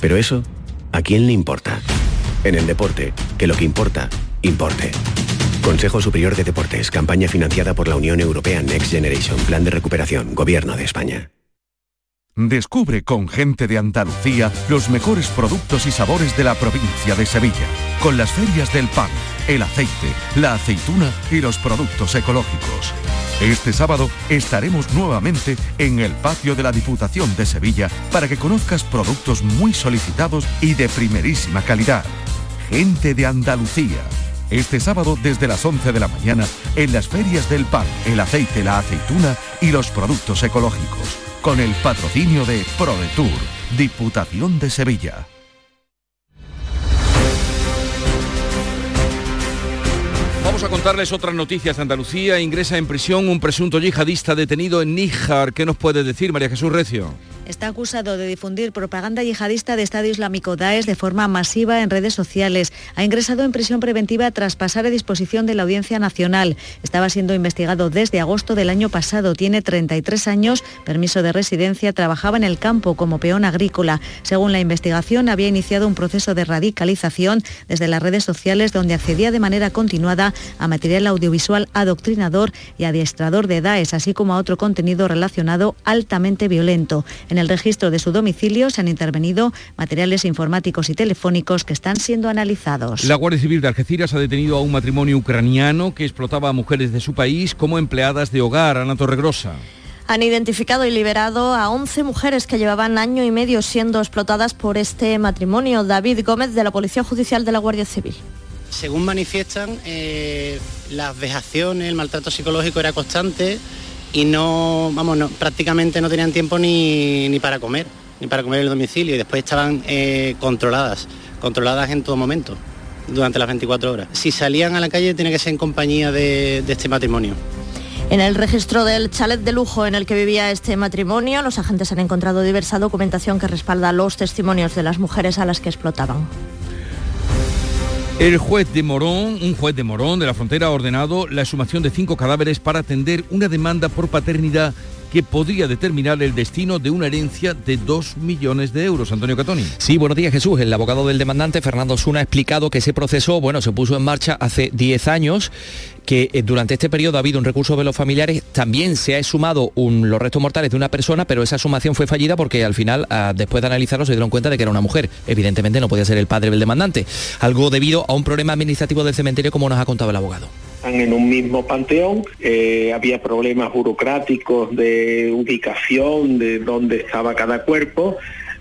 Pero eso, ¿a quién le importa? En el deporte, que lo que importa, importe. Consejo Superior de Deportes, campaña financiada por la Unión Europea Next Generation, Plan de Recuperación, Gobierno de España. Descubre con gente de Andalucía los mejores productos y sabores de la provincia de Sevilla, con las ferias del pan, el aceite, la aceituna y los productos ecológicos. Este sábado estaremos nuevamente en el patio de la Diputación de Sevilla para que conozcas productos muy solicitados y de primerísima calidad. Gente de Andalucía. Este sábado desde las 11 de la mañana en las ferias del pan, el aceite, la aceituna y los productos ecológicos con el patrocinio de ProDetour, Diputación de Sevilla. Vamos a contarles otras noticias de Andalucía. Ingresa en prisión un presunto yihadista detenido en Níjar. ¿Qué nos puede decir María Jesús Recio? Está acusado de difundir propaganda yihadista de Estado Islámico Daesh de forma masiva en redes sociales. Ha ingresado en prisión preventiva tras pasar a disposición de la Audiencia Nacional. Estaba siendo investigado desde agosto del año pasado. Tiene 33 años, permiso de residencia, trabajaba en el campo como peón agrícola. Según la investigación, había iniciado un proceso de radicalización desde las redes sociales donde accedía de manera continuada a material audiovisual adoctrinador y adiestrador de Daesh, así como a otro contenido relacionado altamente violento. En el registro de su domicilio se han intervenido materiales informáticos y telefónicos que están siendo analizados. La Guardia Civil de Algeciras ha detenido a un matrimonio ucraniano que explotaba a mujeres de su país como empleadas de hogar. Ana Torregrosa. Han identificado y liberado a 11 mujeres que llevaban año y medio siendo explotadas por este matrimonio. David Gómez de la Policía Judicial de la Guardia Civil. Según manifiestan, eh, las vejaciones, el maltrato psicológico era constante y no, vamos, prácticamente no tenían tiempo ni, ni, para comer, ni para comer en el domicilio y después estaban eh, controladas, controladas en todo momento, durante las 24 horas. Si salían a la calle tenía que ser en compañía de, de este matrimonio. En el registro del chalet de lujo en el que vivía este matrimonio, los agentes han encontrado diversa documentación que respalda los testimonios de las mujeres a las que explotaban. El juez de Morón, un juez de Morón de la frontera ha ordenado la exhumación de cinco cadáveres para atender una demanda por paternidad que podría determinar el destino de una herencia de 2 millones de euros. Antonio Catoni. Sí, buenos días Jesús. El abogado del demandante, Fernando Suna, ha explicado que ese proceso, bueno, se puso en marcha hace 10 años que eh, durante este periodo ha habido un recurso de los familiares, también se ha exhumado los restos mortales de una persona, pero esa sumación fue fallida porque al final, ah, después de analizarlo, se dieron cuenta de que era una mujer. Evidentemente no podía ser el padre del demandante. Algo debido a un problema administrativo del cementerio, como nos ha contado el abogado en un mismo panteón, eh, había problemas burocráticos de ubicación, de dónde estaba cada cuerpo,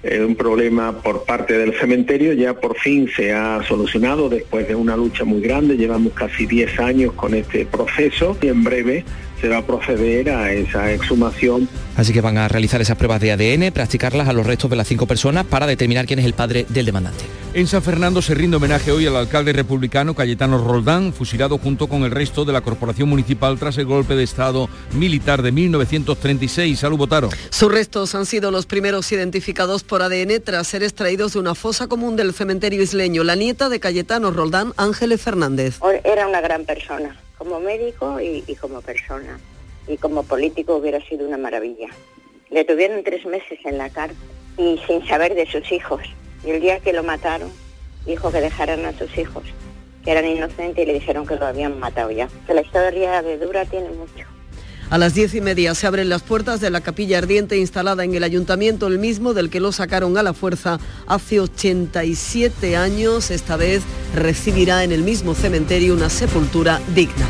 eh, un problema por parte del cementerio ya por fin se ha solucionado después de una lucha muy grande, llevamos casi 10 años con este proceso y en breve se va a proceder a esa exhumación. Así que van a realizar esas pruebas de ADN, practicarlas a los restos de las cinco personas para determinar quién es el padre del demandante. En San Fernando se rinde homenaje hoy al alcalde republicano Cayetano Roldán, fusilado junto con el resto de la corporación municipal tras el golpe de Estado militar de 1936. Salud, Botaro. Sus restos han sido los primeros identificados por ADN tras ser extraídos de una fosa común del cementerio isleño. La nieta de Cayetano Roldán, Ángeles Fernández. Era una gran persona como médico y, como persona. Y como político hubiera sido una maravilla. Le tuvieron tres meses en la cárcel y sin saber de sus hijos. Y el día que lo mataron, dijo que dejaran a sus hijos, que eran inocentes y le dijeron que lo habían matado ya. Que la historia de Dura tiene mucho. A las diez y media se abren las puertas de la capilla ardiente instalada en el ayuntamiento, el mismo del que lo sacaron a la fuerza hace 87 años. Esta vez recibirá en el mismo cementerio una sepultura digna.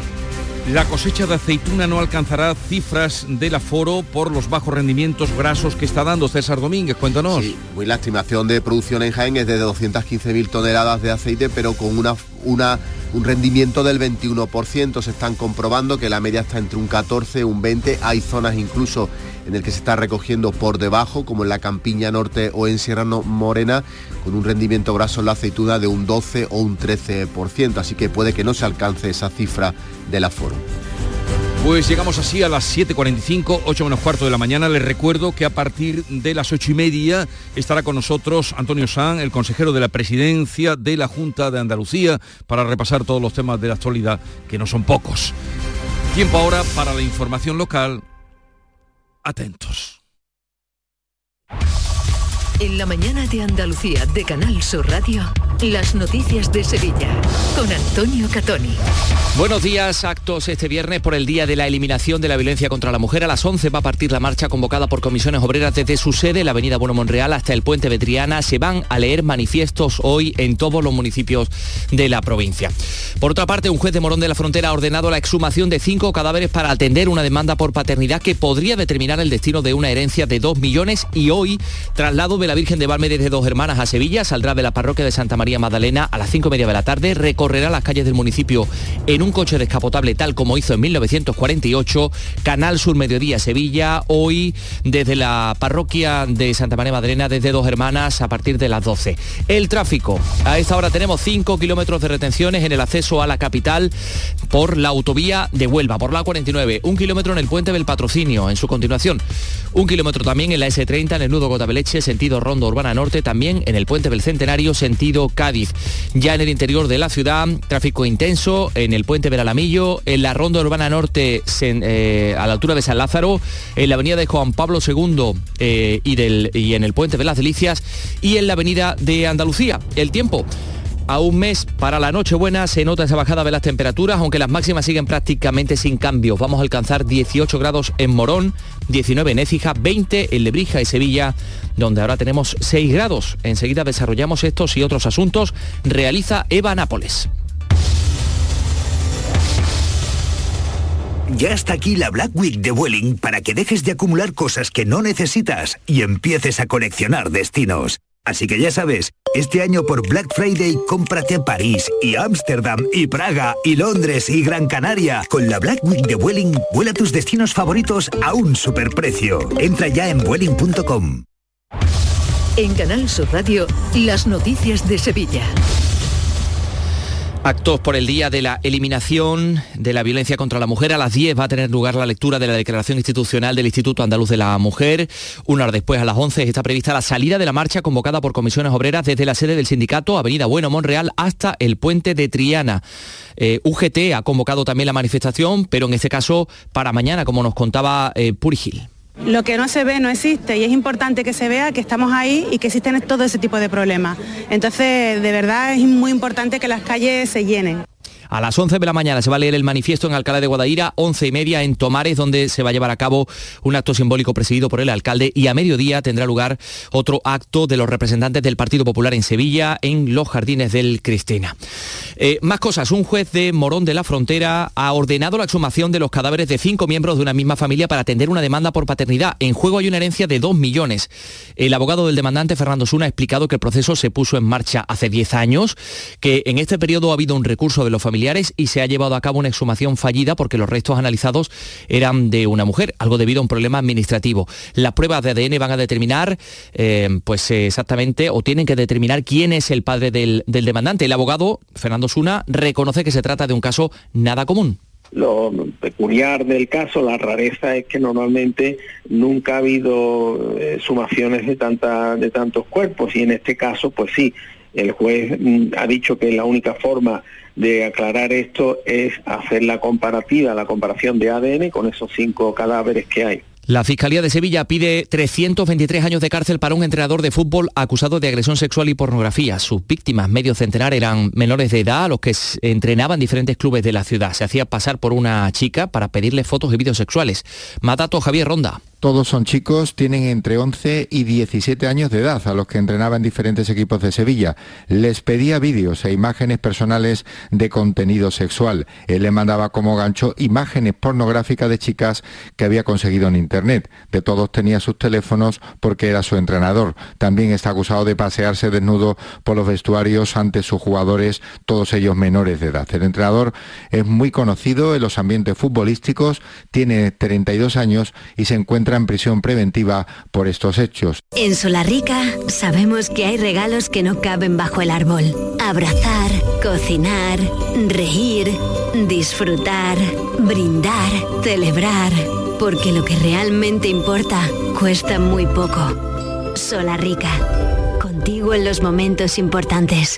La cosecha de aceituna no alcanzará cifras del aforo por los bajos rendimientos grasos que está dando César Domínguez. Cuéntanos. Sí, la estimación de producción en Jaén es de 215.000 toneladas de aceite, pero con una, un rendimiento del 21%. Se están comprobando que la media está entre un 14 y un 20. Hay zonas incluso en el que se está recogiendo por debajo, como en la Campiña Norte o en Sierra Morena, con un rendimiento graso en la aceituna de un 12 o un 13%. Así que puede que no se alcance esa cifra del aforo. Pues llegamos así a las 7.45, 8 menos cuarto de la mañana. Les recuerdo que a partir de las 8 y media estará con nosotros Antonio San, el consejero de la presidencia de la Junta de Andalucía, para repasar todos los temas de la actualidad, que no son pocos. Tiempo ahora para la información local. Atentos. En la mañana de Andalucía de Canal Sur Radio, las noticias de Sevilla con Antonio Catoni. Buenos días, actos este viernes por el Día de la Eliminación de la Violencia contra la Mujer. A las 11 va a partir la marcha convocada por comisiones obreras desde su sede, la Avenida Bueno Monreal, hasta el Puente Betriana. Se van a leer manifiestos hoy en todos los municipios de la provincia. Por otra parte, un juez de Morón de la Frontera ha ordenado la exhumación de cinco cadáveres para atender una demanda por paternidad que podría determinar el destino de una herencia de 2 millones y hoy traslado de la Virgen de Valme desde Dos Hermanas a Sevilla, saldrá de la parroquia de Santa María Magdalena a las 5 y media de la tarde, recorrerá las calles del municipio en un coche descapotable tal como hizo en 1948, Canal Sur Mediodía Sevilla, hoy desde la parroquia de Santa María Magdalena, desde Dos Hermanas a partir de las 12. El tráfico, a esta hora tenemos 5 kilómetros de retenciones en el acceso a la capital por la autovía de Huelva, por la 49, un kilómetro en el puente del patrocinio, en su continuación, un kilómetro también en la S30 en el nudo Gotabeleche, sentido Rondo Urbana Norte, también en el puente del Centenario, sentido Cádiz. Ya en el interior de la ciudad, tráfico intenso en el puente del Alamillo, en la Ronda Urbana Norte eh, a la altura de San Lázaro, en la avenida de Juan Pablo II eh, y en el puente de las Delicias y en la avenida de Andalucía. El tiempo a un mes para la Nochebuena se nota esa bajada de las temperaturas, aunque las máximas siguen prácticamente sin cambios. Vamos a alcanzar 18 grados en Morón, 19 en Écija, 20 en Lebrija y Sevilla, donde ahora tenemos 6 grados. Enseguida desarrollamos estos y otros asuntos. Realiza Eva Nápoles. Ya está aquí la Black Week de Vueling para que dejes de acumular cosas que no necesitas y empieces a coleccionar destinos. Así que ya sabes, este año por Black Friday cómprate París y Ámsterdam y Praga y Londres y Gran Canaria. Con la Black Week de Vueling, vuela tus destinos favoritos a un superprecio. Entra ya en vueling.com. En Canal Sur Radio, las noticias de Sevilla. Actos por el Día de la Eliminación de la Violencia contra la Mujer. A las 10 va a tener lugar la lectura de la Declaración Institucional del Instituto Andaluz de la Mujer. Una hora después, a las 11, está prevista la salida de la marcha convocada por comisiones obreras desde la sede del sindicato Avenida Bueno Monreal hasta el puente de Triana. Eh, UGT ha convocado también la manifestación, pero en este caso para mañana, como nos contaba eh, Purigil. Lo que no se ve no existe y es importante que se vea que estamos ahí y que existen todo ese tipo de problemas. Entonces, de verdad es muy importante que las calles se llenen. A las 11 de la mañana se va a leer el manifiesto en Alcalá de Guadaira, 11 y media en Tomares, donde se va a llevar a cabo un acto simbólico presidido por el alcalde y a mediodía tendrá lugar otro acto de los representantes del Partido Popular en Sevilla, en los jardines del Cristina. Eh, más cosas, un juez de Morón de la Frontera ha ordenado la exhumación de los cadáveres de cinco miembros de una misma familia para atender una demanda por paternidad. En juego hay una herencia de 2 millones. El abogado del demandante, Fernando Suna, ha explicado que el proceso se puso en marcha hace 10 años, que en este periodo ha habido un recurso de los y se ha llevado a cabo una exhumación fallida porque los restos analizados eran de una mujer, algo debido a un problema administrativo. Las pruebas de ADN van a determinar, eh, pues exactamente, o tienen que determinar quién es el padre del, del demandante. El abogado, Fernando Suna, reconoce que se trata de un caso nada común. Lo peculiar del caso, la rareza es que normalmente nunca ha habido eh, sumaciones de, tanta, de tantos cuerpos y en este caso, pues sí, el juez mm, ha dicho que la única forma de aclarar esto es hacer la comparativa, la comparación de ADN con esos cinco cadáveres que hay. La Fiscalía de Sevilla pide 323 años de cárcel para un entrenador de fútbol acusado de agresión sexual y pornografía. Sus víctimas, medio centenar, eran menores de edad a los que entrenaban diferentes clubes de la ciudad. Se hacía pasar por una chica para pedirle fotos y vídeos sexuales. Matato Javier Ronda. Todos son chicos, tienen entre 11 y 17 años de edad, a los que entrenaba en diferentes equipos de Sevilla. Les pedía vídeos e imágenes personales de contenido sexual. Él le mandaba como gancho imágenes pornográficas de chicas que había conseguido en Internet. De todos tenía sus teléfonos porque era su entrenador. También está acusado de pasearse desnudo por los vestuarios ante sus jugadores, todos ellos menores de edad. El entrenador es muy conocido en los ambientes futbolísticos, tiene 32 años y se encuentra en prisión preventiva por estos hechos. En Solarrica sabemos que hay regalos que no caben bajo el árbol. Abrazar, cocinar, reír, disfrutar, brindar, celebrar. Porque lo que realmente importa cuesta muy poco. Solarrica. Contigo en los momentos importantes.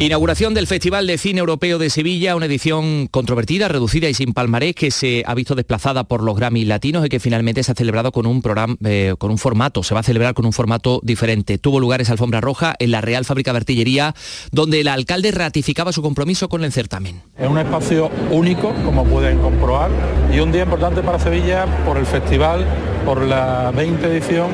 Inauguración del Festival de Cine Europeo de Sevilla, una edición controvertida, reducida y sin palmarés que se ha visto desplazada por los Grammy latinos y que finalmente se ha celebrado con un programa, eh, con un formato, se va a celebrar con un formato diferente. Tuvo lugar esa alfombra roja en la Real Fábrica de Artillería, donde el alcalde ratificaba su compromiso con el certamen. Es un espacio único, como pueden comprobar, y un día importante para Sevilla por el festival, por la 20 edición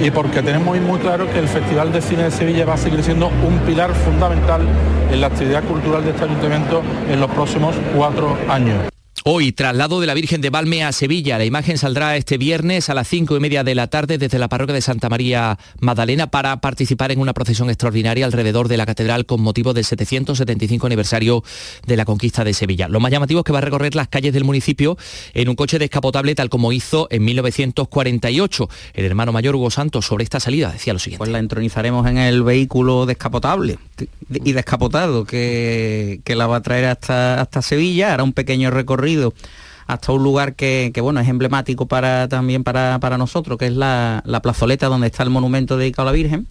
y porque tenemos muy claro que el Festival de Cine de Sevilla va a seguir siendo un pilar fundamental en la actividad cultural de este ayuntamiento en los próximos cuatro años. Hoy, traslado de la Virgen de Valme a Sevilla. La imagen saldrá este viernes a las cinco y media de la tarde desde la parroquia de Santa María Magdalena para participar en una procesión extraordinaria alrededor de la catedral con motivo del 775 aniversario de la conquista de Sevilla. Lo más llamativo es que va a recorrer las calles del municipio en un coche descapotable tal como hizo en 1948. El hermano mayor Hugo Santos sobre esta salida decía lo siguiente. Pues la entronizaremos en el vehículo descapotable y descapotado que, que la va a traer hasta, hasta Sevilla. Hará un pequeño recorrido hasta un lugar que, bueno es emblemático para también para, nosotros, que es la, la, plazoleta donde está el monumento dedicado a la Virgen.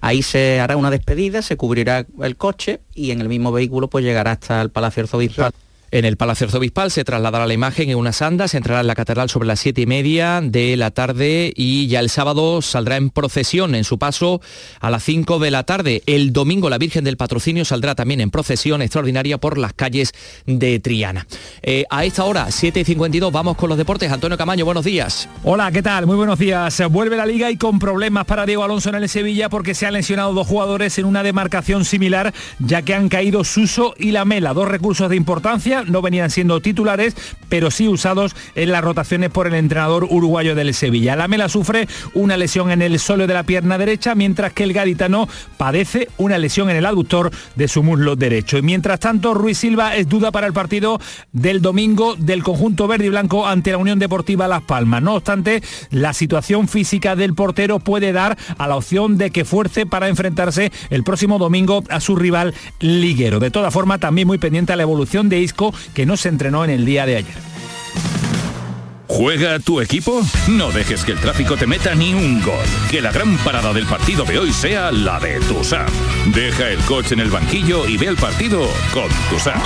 Ahí se hará una despedida, se cubrirá el coche y en el mismo vehículo pues llegará hasta el Palacio Arzobispal. En el Palacio Arzobispal se trasladará la imagen en unas andas, entrará en la catedral sobre las siete y media de la tarde y ya el sábado saldrá en procesión en su paso a las 5 de la tarde. El domingo la Virgen del Patrocinio saldrá también en procesión extraordinaria por las calles de Triana. Eh, a esta hora, 7 y 52, vamos con los deportes. Antonio Camaño, buenos días. Hola, ¿qué tal? Muy buenos días. Vuelve la liga y con problemas para Diego Alonso en el Sevilla porque se han lesionado dos jugadores en una demarcación similar, ya que han caído Suso y Lamela, dos recursos de importancia no venían siendo titulares, pero sí usados en las rotaciones por el entrenador uruguayo del Sevilla. La Mela sufre una lesión en el solo de la pierna derecha, mientras que el gaditano padece una lesión en el aductor de su muslo derecho. Y mientras tanto, Ruiz Silva es duda para el partido del domingo del conjunto verde y blanco ante la Unión Deportiva Las Palmas. No obstante, la situación física del portero puede dar a la opción de que fuerce para enfrentarse el próximo domingo a su rival liguero. De toda forma, también muy pendiente a la evolución de Isco que no se entrenó en el día de ayer. ¿Juega tu equipo? No dejes que el tráfico te meta ni un gol. Que la gran parada del partido de hoy sea la de Tusam. Deja el coche en el banquillo y ve el partido con Tusam.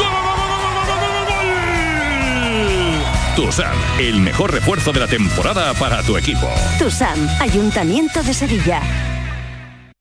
Tusam, el mejor refuerzo de la temporada para tu equipo. Tusam, Ayuntamiento de Sevilla.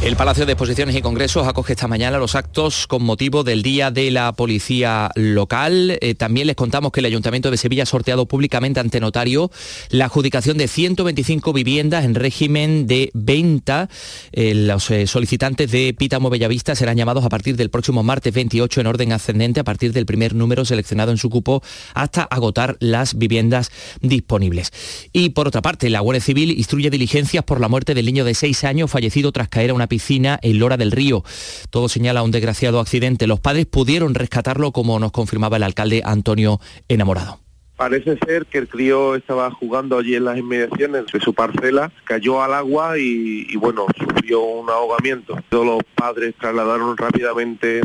El Palacio de Exposiciones y Congresos acoge esta mañana los actos con motivo del Día de la Policía Local. Eh, también les contamos que el Ayuntamiento de Sevilla ha sorteado públicamente ante notario la adjudicación de 125 viviendas en régimen de venta. Eh, los eh, solicitantes de Pítamo Bellavista serán llamados a partir del próximo martes 28 en orden ascendente a partir del primer número seleccionado en su cupo hasta agotar las viviendas disponibles. Y por otra parte, la Guardia Civil instruye diligencias por la muerte del niño de 6 años fallecido tras caer a una piscina en Lora del Río. Todo señala un desgraciado accidente. Los padres pudieron rescatarlo, como nos confirmaba el alcalde Antonio Enamorado. Parece ser que el crío estaba jugando allí en las inmediaciones de su parcela, cayó al agua y, bueno, sufrió un ahogamiento. Todos los padres trasladaron rápidamente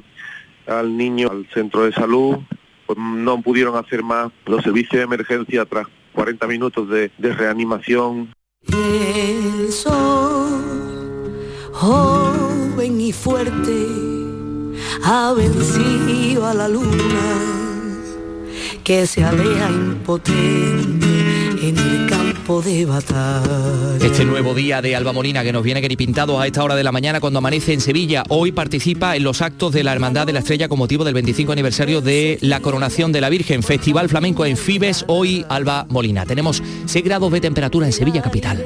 al niño al centro de salud, pues no pudieron hacer más los servicios de emergencia tras 40 minutos de, de reanimación. El sol joven y fuerte, ha vencido a la luna que se aleja impotente en el campo de batalla. Este nuevo día de Alba Molina que nos viene pintado a esta hora de la mañana cuando amanece en Sevilla. Hoy participa en los actos de la Hermandad de la Estrella con motivo del 25 aniversario de la coronación de la Virgen. Festival Flamenco en Fibes, hoy Alba Molina. Tenemos 6 grados de temperatura en Sevilla capital.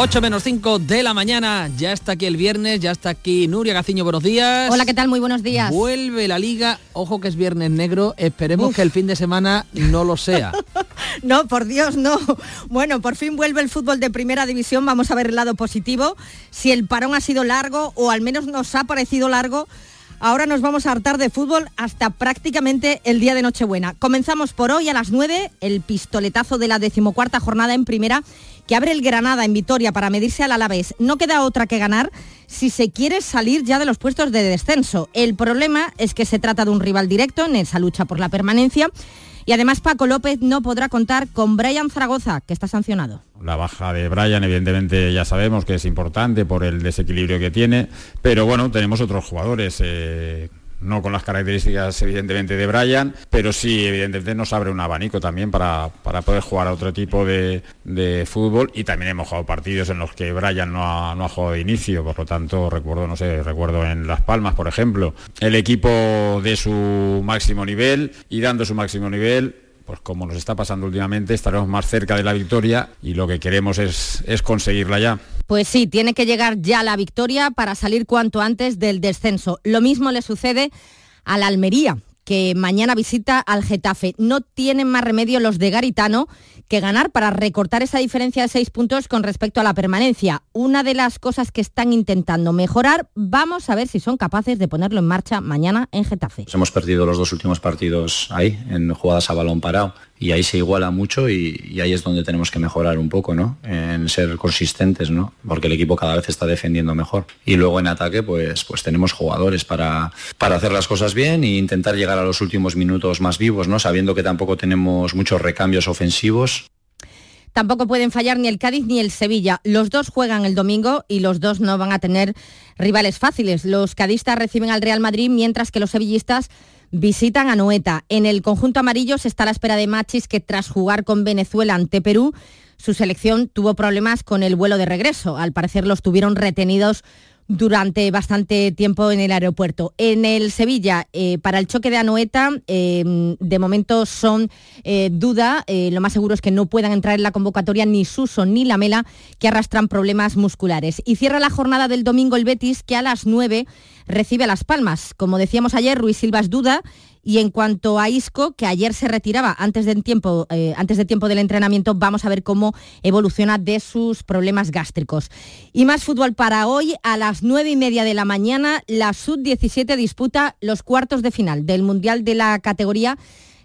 8 menos 5 de la mañana, ya está aquí el viernes, ya está aquí Nuria Gaciño, buenos días. Hola, ¿qué tal? Muy buenos días. Vuelve la liga, ojo que es viernes negro, esperemos que el fin de semana no lo sea. no, por Dios, no. Bueno, por fin vuelve el fútbol de primera división, vamos a ver el lado positivo. Si el parón ha sido largo, o al menos nos ha parecido largo, Ahora nos vamos a hartar de fútbol hasta prácticamente el día de Nochebuena. Comenzamos por hoy a las 9, el pistoletazo de la decimocuarta jornada en primera que abre el Granada en Vitoria para medirse al Alavés. No queda otra que ganar si se quiere salir ya de los puestos de descenso. El problema es que se trata de un rival directo en esa lucha por la permanencia. Y además Paco López no podrá contar con Brian Zaragoza, que está sancionado. La baja de Brian, evidentemente ya sabemos que es importante por el desequilibrio que tiene, pero bueno, tenemos otros jugadores. Eh, no con las características evidentemente de Brian, pero sí evidentemente nos abre un abanico también para, poder jugar a otro tipo de, fútbol y también hemos jugado partidos en los que Brian no ha, no ha jugado de inicio, por lo tanto recuerdo, no sé, recuerdo en Las Palmas, por ejemplo, el equipo de su máximo nivel y dando su máximo nivel pues como nos está pasando últimamente, estaremos más cerca de la victoria y lo que queremos es, es conseguirla ya. Pues sí, tiene que llegar ya la victoria para salir cuanto antes del descenso. Lo mismo le sucede a la Almería, que mañana visita al Getafe. No tienen más remedio los de Garitano que ganar para recortar esa diferencia de seis puntos con respecto a la permanencia. Una de las cosas que están intentando mejorar, vamos a ver si son capaces de ponerlo en marcha mañana en Getafe. Hemos perdido los dos últimos partidos ahí, en jugadas a balón parado y ahí se iguala mucho y, ahí es donde tenemos que mejorar un poco, ¿no? En ser consistentes, ¿no? Porque el equipo cada vez está defendiendo mejor. Y luego en ataque, pues, pues tenemos jugadores para, para hacer las cosas bien e intentar llegar a los últimos minutos más vivos, ¿no? Sabiendo que tampoco tenemos muchos recambios ofensivos. Tampoco pueden fallar ni el Cádiz ni el Sevilla. Los dos juegan el domingo y los dos no van a tener rivales fáciles. Los cadistas reciben al Real Madrid mientras que los sevillistas visitan a Noeta. En el conjunto amarillo se está a la espera de Machis que tras jugar con Venezuela ante Perú, su selección tuvo problemas con el vuelo de regreso. Al parecer los tuvieron retenidos durante bastante tiempo en el aeropuerto. En el Sevilla, eh, para el choque de Anoeta, eh, de momento son eh, duda, lo más seguro es que no puedan entrar en la convocatoria ni Suso ni Lamela, que arrastran problemas musculares. Y cierra la jornada del domingo el Betis, que a las 9 recibe a Las Palmas. Como decíamos ayer, Ruiz Silva es duda y en cuanto a Isco, que ayer se retiraba antes, del tiempo, eh, antes de tiempo del entrenamiento, vamos a ver cómo evoluciona de sus problemas gástricos. Y más fútbol para hoy, a las nueve y media de la mañana, la Sub-17 disputa los cuartos de final del Mundial de la categoría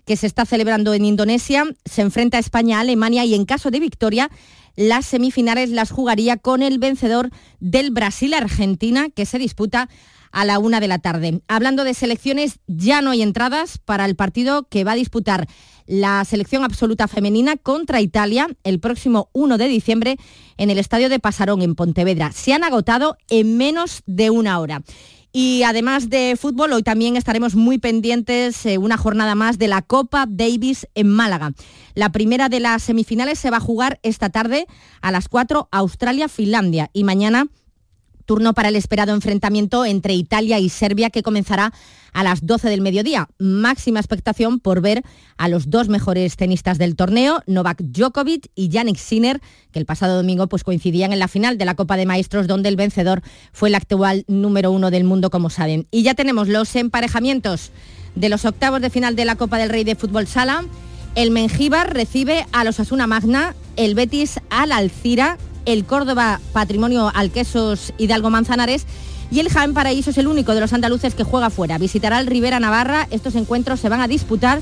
que se está celebrando en Indonesia. Se enfrenta a España, Alemania y en caso de victoria, las semifinales las jugaría con el vencedor del Brasil-Argentina, que se disputa a la una de la tarde. Hablando de selecciones, ya no hay entradas para el partido que va a disputar la selección absoluta femenina contra Italia el próximo 1 de diciembre en el Estadio de Pasarón en Pontevedra. Se han agotado en menos de una hora. Y además de fútbol, hoy también estaremos muy pendientes eh, una jornada más de la Copa Davis en Málaga. La primera de las semifinales se va a jugar esta tarde a las 4 Australia-Finlandia y mañana Turno para el esperado enfrentamiento entre Italia y Serbia que comenzará a las 12 del mediodía. Máxima expectación por ver a los dos mejores tenistas del torneo, Novak Djokovic y Yannick Sinner, que el pasado domingo pues, coincidían en la final de la Copa de Maestros, donde el vencedor fue el actual número uno del mundo, como saben. Y ya tenemos los emparejamientos de los octavos de final de la Copa del Rey de Fútbol Sala. El Mengíbar recibe a los Asuna Magna, el Betis al Alcira el Córdoba Patrimonio Alquesos Hidalgo Manzanares y el Jaén Paraíso es el único de los andaluces que juega fuera. Visitará el Rivera Navarra. Estos encuentros se van a disputar